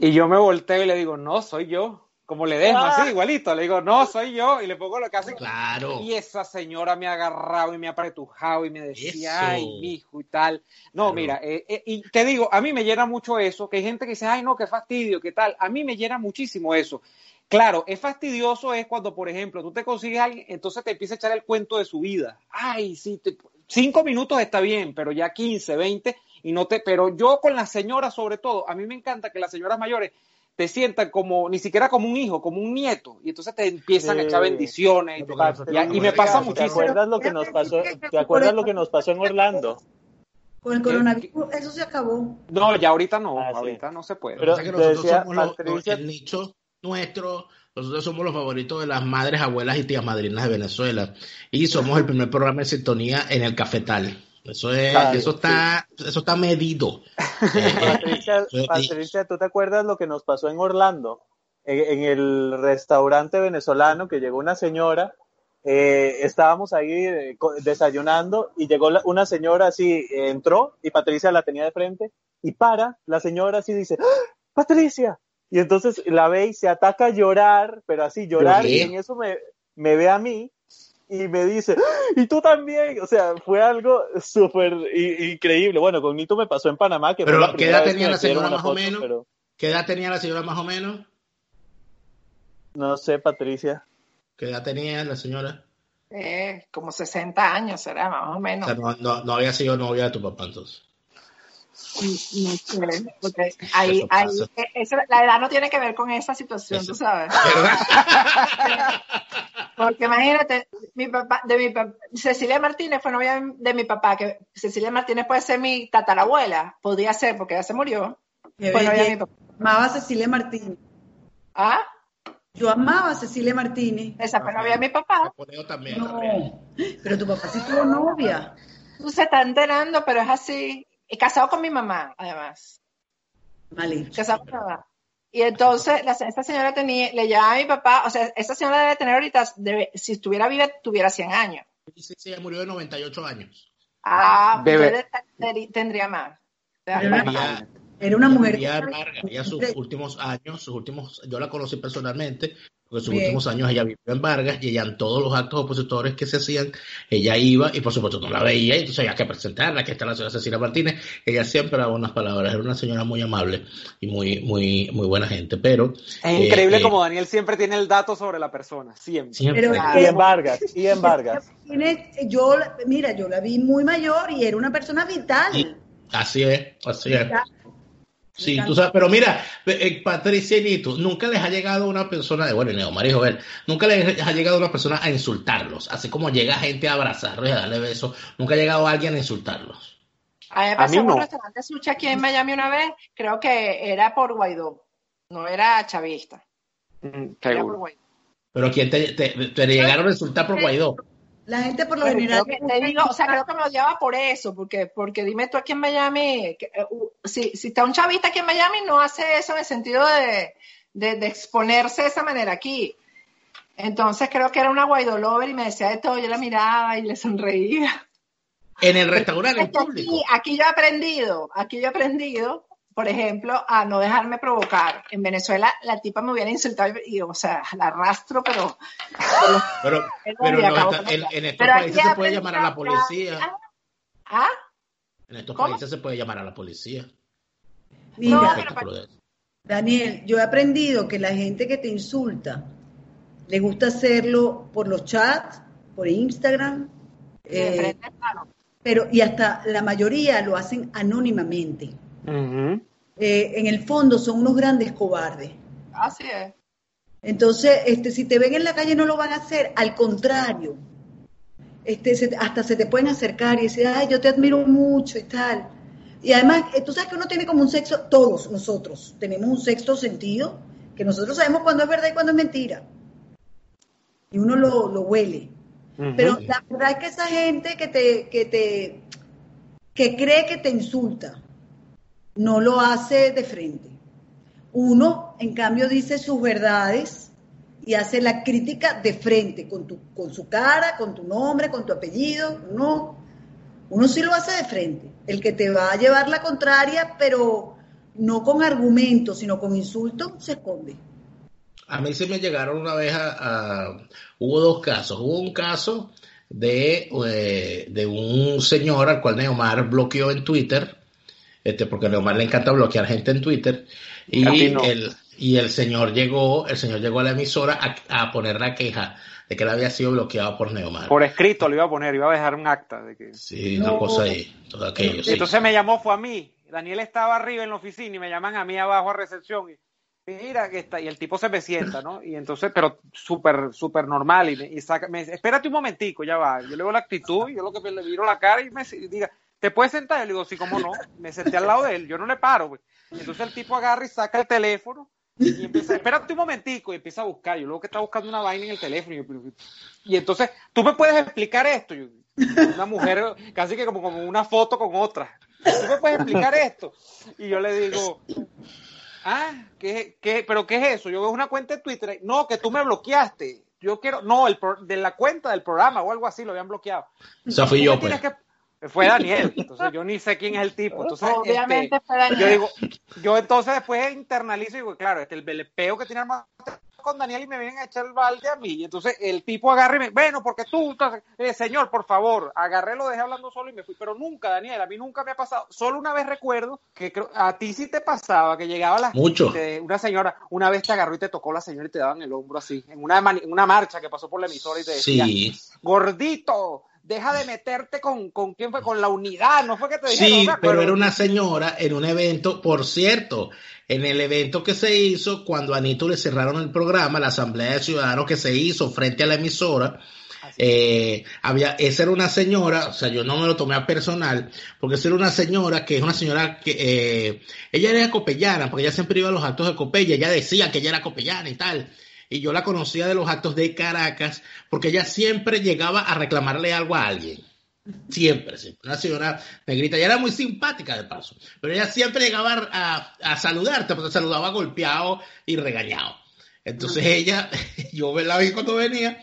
Y, y yo me volteo y le digo, no, soy yo como le dejo así, ah. igualito. Le digo, no, soy yo. Y le pongo lo que hace. Claro. Y esa señora me ha agarrado y me ha apretujado y me decía, ay, hijo y tal. No, mira, eh, eh, y te digo, a mí me llena mucho eso, que hay gente que dice, ay, no, qué fastidio, qué tal. A mí me llena muchísimo eso. Claro, es fastidioso es cuando, por ejemplo, tú te consigues a alguien, entonces te empieza a echar el cuento de su vida. Ay, sí, cinco minutos está bien, pero ya 15, 20, y no te, pero yo con las señoras sobre todo, a mí me encanta que las señoras mayores te sientan como, ni siquiera como un hijo, como un nieto, y entonces te empiezan a echar bendiciones, y, me pasa muchísimo. ¿Te acuerdas lo que nos pasó, ¿te acuerdas lo que nos pasó en Orlando? Con el coronavirus, eso se acabó. No, ya ahorita no, ah, ahorita no se puede. Pero que nosotros somos los, el nicho nuestro, nosotros somos los favoritos de las madres, abuelas y tías madrinas de Venezuela, y somos el primer programa de sintonía en el cafetal. Eso es, eso está, eso está medido. Patricia, ¿tú te acuerdas lo que nos pasó en Orlando? En, el restaurante venezolano que llegó una señora, eh, estábamos ahí eh, desayunando y llegó una señora así, entró y Patricia la tenía de frente y para, la señora así dice, ¡Ah! Patricia. Y entonces la ve y se ataca a llorar, pero así llorar, y en eso me, me ve a mí y me dice, y tú también, o sea, fue algo súper increíble. Bueno, con Nito me pasó en Panamá. Que pero, ¿qué edad tenía la señora más o menos? ¿Qué edad tenía la señora más o menos? No sé, Patricia. ¿Qué edad tenía la señora? Eh, como 60 años, será más o menos. no, no, no había sido novia de tu papá entonces. Porque ahí, ahí, la edad no tiene que ver con esa situación, tú sabes. Porque imagínate, mi papá, de mi Cecilia Martínez fue novia de mi papá, que Cecilia Martínez puede ser mi tatarabuela, podría ser, porque ya se murió. Amaba a Cecilia Martínez. ¿Ah? Yo amaba a Cecilia Martínez. Esa fue novia de mi papá. También, no, pero tu papá sí tuvo novia. Tú se está enterando, pero es así. Y casado con mi mamá, además. Vale. Casado con mi mamá. Y entonces, la, esta señora tenía, le llamaba a mi papá, o sea, esta señora debe tener ahorita, si estuviera viva, tuviera 100 años. Sí, sí, ella murió de 98 años. Ah, Bebe. tendría más. Era una mujer. Ella, sus últimos años, sus últimos, yo la conocí personalmente, porque en sus últimos años ella vivió en Vargas y ella en todos los actos opositores que se hacían, ella iba y por supuesto no la veía, y entonces había que presentarla, que está la señora Cecilia Martínez, ella siempre daba unas palabras, era una señora muy amable y muy, muy, muy buena gente, pero... Es increíble eh, como Daniel siempre tiene el dato sobre la persona, siempre. y en Vargas, y en Vargas. Yo, mira, yo la vi muy mayor y era una persona vital. así es, así es. Sí, tú sabes, pero mira, eh, Patricia y Nito, nunca les ha llegado una persona, de bueno, Neo María Jovel, nunca les ha llegado una persona a insultarlos, así como llega gente a abrazarlos y a darle besos, nunca ha llegado alguien a insultarlos. A mí me pasó en un restaurante sushi aquí en Miami una vez, creo que era por Guaidó, no era chavista. Mm, pero ¿quién te, te llegaron a insultar por Guaidó? La gente por lo general. te digo, o sea, creo que me odiaba por eso, porque, porque dime tú aquí en Miami, eh, si, si está un chavista aquí en Miami, no hace eso en el sentido de, de, exponerse de esa manera aquí. Entonces creo que era una Guaidó lover y me decía de todo, yo la miraba y le sonreía. En el restaurante en público. Aquí, aquí yo he aprendido, aquí yo he aprendido por ejemplo, a no dejarme provocar. En Venezuela la tipa me hubiera insultado y, o sea, la arrastro, pero... Pero, pero, en, estos países se puede llamar a la policía. ¿Ah? En estos países se puede llamar a la policía. Mira, Daniel, yo he aprendido que la gente que te insulta le gusta hacerlo por los chats, por Instagram, eh, pero y hasta la mayoría lo hacen anónimamente. Eh, en el fondo son unos grandes cobardes. Así es. Entonces, este, si te ven en la calle no lo van a hacer, al contrario. Este, hasta se te pueden acercar y decir, ay, yo te admiro mucho y tal. Y además, eh, tú sabes que uno tiene como un sexo, todos nosotros tenemos un sexto sentido, que nosotros sabemos cuándo es verdad y cuándo es mentira. y uno lo, lo huele. Pero la verdad es que esa gente que te, que te, que cree que te insulta, no lo hace de frente. Uno, en cambio, dice sus verdades y hace la crítica de frente, con, tu, con su cara, con tu nombre, con tu apellido. Uno, uno sí lo hace de frente. El que te va a llevar la contraria, pero no con argumentos, sino con insultos, se esconde. A mí se me llegaron una vez a, hubo dos casos. Hubo un caso de, eh, de un señor al cual Neomar bloqueó en Twitter, este, porque a Neomar le encanta bloquear gente en Twitter, y el, y el señor llegó, el señor llegó a la emisora a, poner la queja de que él había sido bloqueado por Neomar. Por escrito lo iba a poner, iba a dejar un acta de que. Sí, una cosa ahí, todo aquello. Entonces me llamó, fue a mí. Daniel estaba arriba en la oficina y me llaman a mí abajo a recepción. Y, mira que está, y el tipo se me sienta, ¿no? Y entonces, pero súper, súper normal, y, me, y saca, me dice, espérate un momentico, ya va, yo le veo la actitud, yo lo que le miro la cara y me diga, ¿te puedes sentar? Yo le digo, sí, cómo no, me senté al lado de él, yo no le paro, güey. Entonces el tipo agarra y saca el teléfono, y empieza, espérate un momentico, y empieza a buscar, yo luego que está buscando una vaina en el teléfono, y, entonces, ¿tú me puedes explicar esto? una mujer, casi que como, como una foto con otra, ¿tú me puedes explicar esto? Y yo le digo, Ah, ¿qué, qué, pero qué es eso? Yo veo una cuenta de Twitter. No, que tú me bloqueaste. Yo quiero, no, el de la cuenta del programa o algo así lo habían bloqueado. O sea, fui yo, pues. Fue Daniel, entonces yo ni sé quién es el tipo. Entonces, Obviamente este, fue Daniel. Yo digo, yo entonces después internalizo y digo, claro, este, el peo que tiene más con Daniel y me vienen a echar el balde a mí. Y entonces el tipo agarra y me, bueno, porque tú, eh, señor, por favor, agarré, lo dejé hablando solo y me fui. Pero nunca, Daniel, a mí nunca me ha pasado. Solo una vez recuerdo que a ti sí te pasaba que llegaba la Mucho. una señora, una vez te agarró y te tocó la señora y te daban el hombro así, en una, en una marcha que pasó por la emisora y te decía, gordito, deja de meterte con, con quién fue, con la unidad, no fue que te dijeron. Sí, pero era una señora en un evento, por cierto, en el evento que se hizo, cuando a Anito le cerraron el programa, la Asamblea de Ciudadanos que se hizo frente a la emisora, eh, había, esa era una señora, o sea, yo no me lo tomé a personal, porque esa era una señora que es una señora que, eh, ella era copellana, porque ella siempre iba a los actos de Copella, ella decía que ella era copellana y tal y yo la conocía de los actos de Caracas porque ella siempre llegaba a reclamarle algo a alguien. Siempre, siempre. Una señora negrita, y era muy simpática de paso, pero ella siempre llegaba a, a saludarte, porque saludaba golpeado y regañado. Entonces ella, yo la vi cuando venía,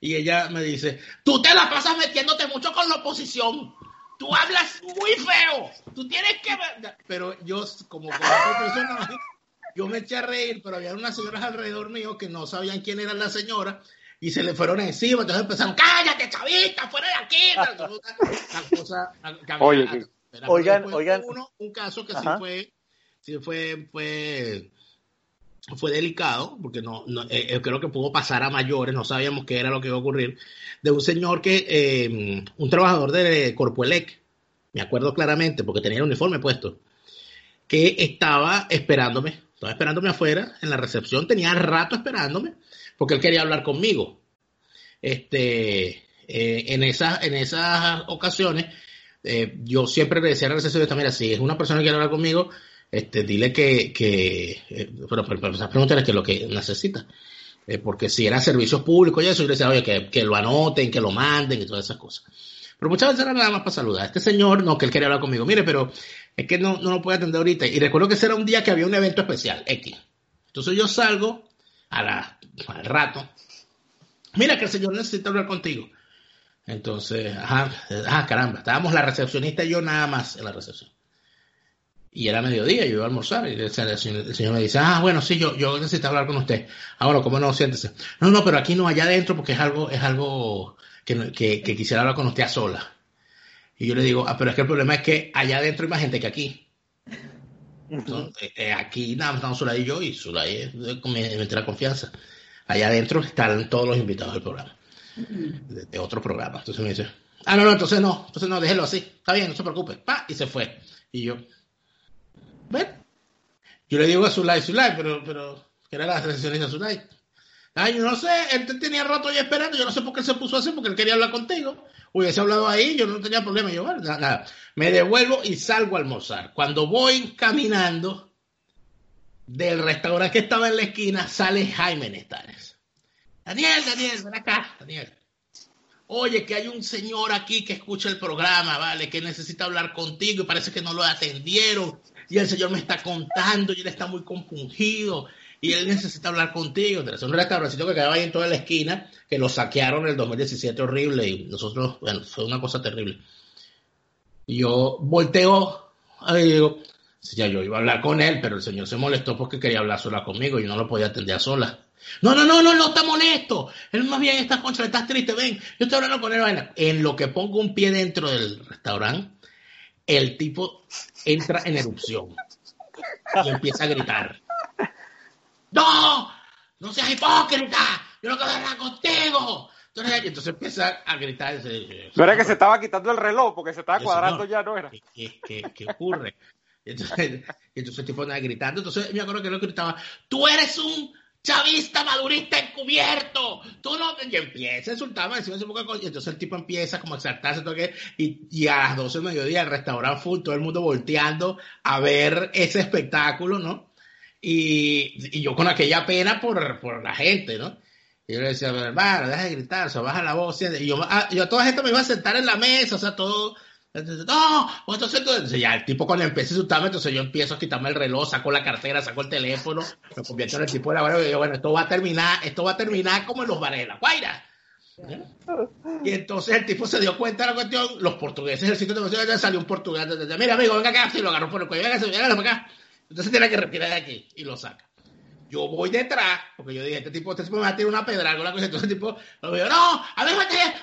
y ella me dice, tú te la pasas metiéndote mucho con la oposición. Tú hablas muy feo. Tú tienes que... Pero yo, como, como persona, yo me eché a reír, pero había unas señoras alrededor mío que no sabían quién era la señora y se le fueron encima, entonces empezaron, cállate, chavita, fuera de aquí. Oye, oigan, oigan. un caso que sí fue, sí fue, fue, fue delicado, porque no, no eh, eh, creo que pudo pasar a mayores, no sabíamos qué era lo que iba a ocurrir, de un señor que, eh, un trabajador de Corpoelec, me acuerdo claramente, porque tenía el uniforme puesto, que estaba esperándome estaba esperándome afuera en la recepción, tenía rato esperándome porque él quería hablar conmigo. Este, eh, en, esas, en esas ocasiones, eh, yo siempre le decía a la recepcionista, mira, si es una persona que quiere hablar conmigo, este, dile que, que eh, pero, pero, pero pregúntale que lo que necesita. porque si era servicios públicos y eso, yo le decía, oye, que, que lo anoten, que lo manden y todas esas cosas. Pero muchas veces era nada más para saludar. Este señor, no, que él quería hablar conmigo. Mire, pero es que no, no lo puedo atender ahorita. Y recuerdo que ese era un día que había un evento especial, X. Entonces yo salgo a la, al rato. Mira que el señor necesita hablar contigo. Entonces, ajá, ajá, caramba, estábamos la recepcionista y yo nada más en la recepción. Y era mediodía, yo iba a almorzar y el señor, me dice, ah, bueno, sí, yo, yo necesito hablar con usted. Ah, bueno, ¿cómo no? Siéntese. No, no, pero aquí no, allá adentro, porque es algo, es algo que, que, que quisiera hablar con usted a sola. Y yo le digo, ah, pero es que el problema es que allá adentro hay más gente que aquí. Entonces, eh, aquí nada más estamos Zulay y yo, y Zulay es de, la confianza. Allá adentro están todos los invitados del programa, de, otro programa. Entonces me dice, ah, no, no, entonces no, entonces no, déjelo así, está bien, no se preocupe, pa, y se fue. Y yo, ven. Yo le digo a Zulay, Zulay, pero, pero, ¿qué era la recepcionista Zulay? Ay, yo no sé, él te tenía rato ahí esperando, yo no sé por qué se puso así, porque él quería hablar contigo. Hubiese hablado ahí, yo no tenía problema. Yo, bueno, nada, me devuelvo y salgo a almorzar. Cuando voy caminando del restaurante que estaba en la esquina, sale Jaime Nestares. Daniel, Daniel, ven acá, Daniel. Oye, que hay un señor aquí que escucha el programa, ¿vale? Que necesita hablar contigo y parece que no lo atendieron. Y el señor me está contando y él está muy compungido y él necesita hablar contigo. Es un restaurancito que quedaba ahí en toda la esquina, que lo saquearon en el 2017 horrible y nosotros, bueno, fue una cosa terrible. Y yo volteo y digo, ya yo iba a hablar con él, pero el señor se molestó porque quería hablar sola conmigo y yo no lo podía atender a sola. No, no, no, no, no está molesto. Él más bien está contra, estás triste, ven. Yo estoy hablando con él. En lo que pongo un pie dentro del restaurante, el tipo entra en erupción y empieza a gritar. ¡No! ¡No seas hipócrita! ¡Yo no quiero hablar contigo! Entonces, entonces empieza a gritar. No era que se estaba quitando el reloj porque se estaba cuadrando ya, ¿no era? ¿Qué, qué, qué ocurre? Entonces, entonces el tipo andaba gritando. Entonces me acuerdo que lo gritaba, tú eres un chavista madurista encubierto, tú no, y empieza a insultarme, un poco y entonces el tipo empieza como a exaltarse, y, y a las 12 del mediodía el restaurante full, todo el mundo volteando a ver ese espectáculo, ¿no? Y, y yo con aquella pena por, por la gente, ¿no? Y yo le decía, hermano, deja de gritar, o sea, baja la voz, y yo, ah, yo a toda gente me iba a sentar en la mesa, o sea, todo, entonces, no, entonces, entonces, ya el tipo cuando empieza a insultarme, entonces yo empiezo a quitarme el reloj, saco la cartera, saco el teléfono, me convierto en el tipo de la y digo, bueno, esto va a terminar, esto va a terminar como en los bares de la Guaira. Y entonces el tipo se dio cuenta de la cuestión, los portugueses, el sitio de ya salió un portugués, mira amigo, venga acá, y lo agarró por el cuello, venga, venga para acá. Entonces tiene que retirar de aquí y lo saca. Yo voy detrás, porque yo dije, este tipo, este tipo me va a tirar una pedra, alguna cosa, entonces el tipo, lo veo, no, a ver,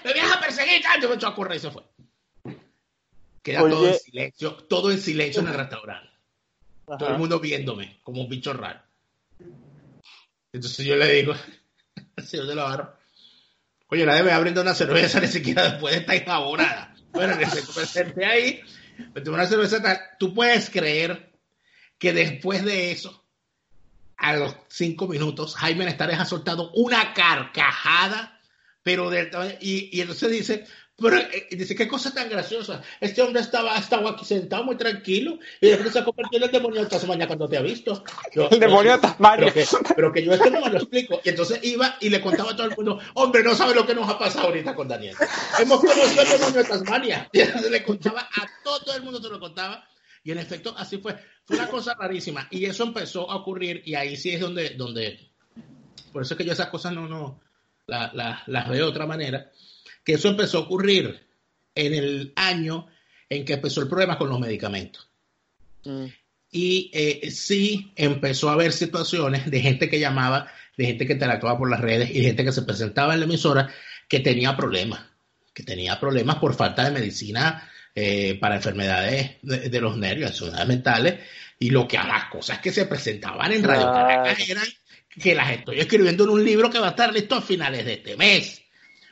me vienes a perseguir, yo me echó a correr y se fue. Queda todo en silencio, todo en silencio en el restaurante. Todo el mundo viéndome como un bicho raro. Entonces yo le digo señor de la barra, oye, nadie me va a brindar una cerveza ni siquiera después de estar enjabonada. Bueno, que se presenté ahí, me tomé una cerveza tal. Tú puedes creer que después de eso, a los cinco minutos, Jaime Nestares ha soltado una carcajada, pero de, y, y entonces dice, pero eh, dice, qué cosa tan graciosa. Este hombre estaba, estaba aquí sentado muy tranquilo y después se ha convertido en el demonio de Tasmania cuando te ha visto. el demonio de Tasmania. Pero que, yo esto no me lo explico. Y entonces iba y le contaba a todo el mundo, hombre, no sabe lo que nos ha pasado ahorita con Daniel. Hemos conocido el demonio de Tasmania. Y entonces le contaba a todo, el mundo, se lo contaba. Y en efecto, así fue. Fue una cosa rarísima. Y eso empezó a ocurrir y ahí sí es donde, donde por eso es que yo esas cosas no, no, las veo de otra manera que eso empezó a ocurrir en el año en que empezó el problema con los medicamentos. Mm. Y eh, sí empezó a haber situaciones de gente que llamaba, de gente que interactuaba por las redes y de gente que se presentaba en la emisora que tenía problemas, que tenía problemas por falta de medicina eh, para enfermedades de, los nervios, enfermedades mentales. Y lo que a las cosas que se presentaban en Radio Caracas eran que las estoy escribiendo en un libro que va a estar listo a finales de este mes.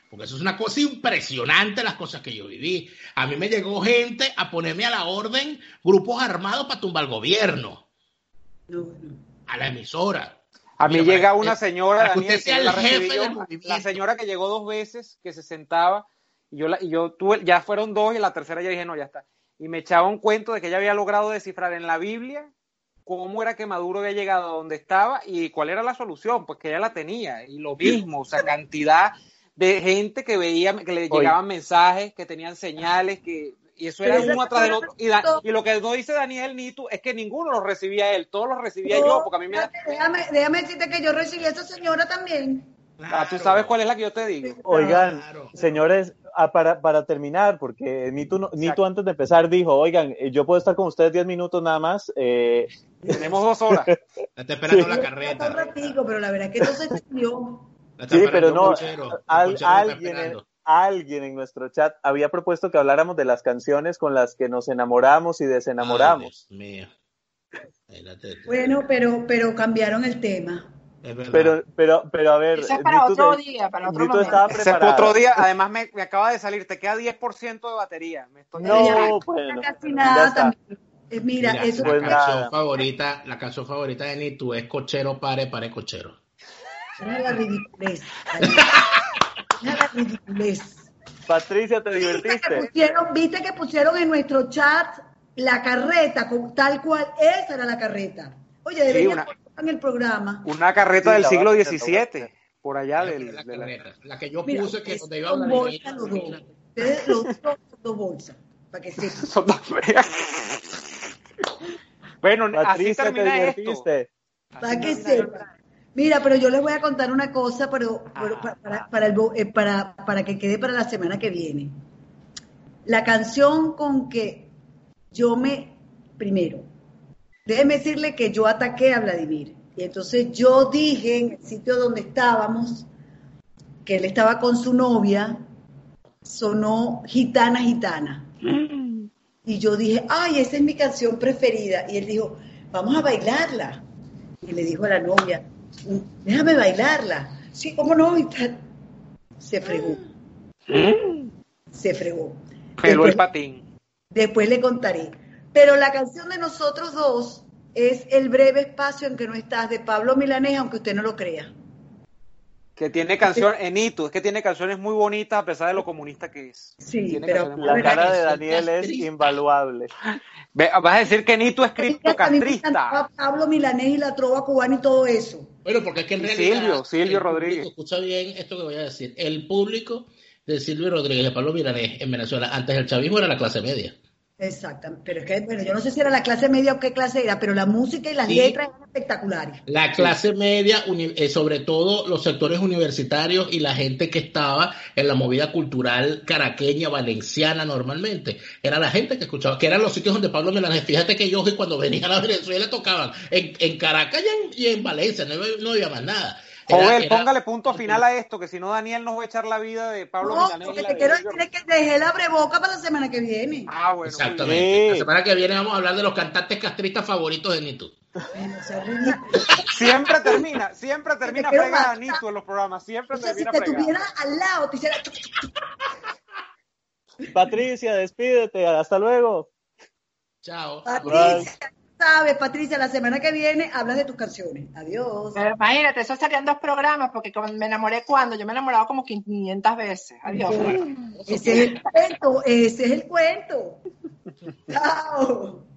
Porque eso es una cosa impresionante las cosas que yo viví. A mí me llegó gente a ponerme a la orden grupos armados para tumbar el gobierno. A la emisora. A mí llega una señora, Daniel, la, señora que llegó dos veces, que se sentaba, y yo, y yo tuve, ya fueron dos, y la tercera ya dije, no, ya está. Y me echaba un cuento de que ella había logrado descifrar en la Biblia cómo era que Maduro había llegado a donde estaba y cuál era la solución, pues que ella la tenía. Y lo mismo, o sea, cantidad de gente que veía, que le llegaban mensajes, que tenían señales, que y eso era uno atrás del otro. Y, lo que no dice Daniel Nitu es que ninguno lo recibía él, todos los recibía yo, porque a mí me déjame, déjame decirte que yo recibí a esa señora también. Ah, tú sabes cuál es la que yo te digo. Oigan, señores, ah, para, para terminar, porque Nitu, Nitu antes de empezar dijo, oigan, eh, yo puedo estar con ustedes 10 minutos nada más. Eh... Tenemos dos horas. Está esperando la carreta. pero la verdad es que no se entendió. Sí, pero no, alguien, en, alguien en nuestro chat había propuesto que habláramos de las canciones con las que nos enamoramos y desenamoramos. bueno, pero, pero cambiaron el tema. Pero, pero, pero a ver. Ese es para otro día, para otro momento. Ese es otro día, además me, me, acaba de salir, te queda 10% de batería. Me estoy no, bueno, casi nada también. Eh, mira, eso la canción favorita, la canción favorita de Nitu es Cochero Pare Pare Cochero. Mira la ridiculez. Mira la ridiculez. Patricia, ¿te divertiste? que pusieron, viste que pusieron en nuestro chat la carreta, con, tal cual, esa era la carreta. Oye, debería sí, en el programa. Una carreta del siglo XVII. por allá La, del, la de la- carreta, la que yo Mira, puse que es donde iba a hablar bolsa los mira. dos. Ustedes los dos son dos bolsas, para que sepan. Son dos feas. bueno, así Patricia, te termina esto. divertiste. Para que sepan. Mira, pero yo les voy a contar una cosa, pero, pero Ah. pa- para, para, el bo- eh, para, para que quede para la semana que viene. La canción con que yo me, primero, déjeme decirle que yo ataqué a Vladimir. Y entonces yo dije en el sitio donde estábamos, que él estaba con su novia, sonó Gitana, Gitana. Y yo dije, ay, esa es mi canción preferida. Y él dijo, vamos a bailarla. Y le dijo a la novia, déjame bailarla. Sí, ¿cómo no? Y tal. Se fregó. Se fregó. Peló el patín. Después le contaré. Pero la canción de nosotros dos es El breve espacio en que no estás de Pablo Milanés, aunque usted no lo crea. Que tiene canción en Itu, es que tiene canciones muy bonitas a pesar de lo comunista que es. Sí, Tiene pero- La cara de Daniel es invaluable. Vas a decir que Nito es criptocastrista. Pablo Milanés y la trova cubana y todo eso. Bueno, porque es que en realidad. Silvio, Silvio Rodríguez. público, escucha bien esto que voy a decir. El público de Silvio Rodríguez y de Pablo Milanés en Venezuela antes del chavismo era la clase media. Exactamente. Pero es que, bueno, yo no sé si era la clase media o qué clase era, pero la música y las Sí. letras eran espectaculares. La clase media, eh, sobre todo los sectores universitarios y la gente que estaba en la movida cultural caraqueña, valenciana normalmente, era la gente que escuchaba, que eran los sitios donde Pablo Milanés, fíjate que ellos cuando venían a Venezuela tocaban en, en Caracas y en, y en Valencia, no, no había más nada. Era- póngale punto final a esto, que si no Daniel nos va a echar la vida de Pablo No, Milanés. lo y que la te quiero decir es que dejé la breboca para la semana que viene. Ah, bueno. Exactamente. Sí. La semana que viene vamos a hablar de los cantantes castristas favoritos de Nitu. Siempre termina, siempre termina fregada matar. Nito en los programas, siempre O sea, si termina te fregada. tuviera al lado, te hiciera... Patricia, despídete. Hasta luego. Chao. Patricia, sabes, Patricia, la semana que viene hablas de tus canciones. Adiós. Pero imagínate, eso serían dos programas, porque me enamoré cuando, yo me he enamorado como 500 veces. Adiós. Ese es el cuento, ese es el cuento. Chao.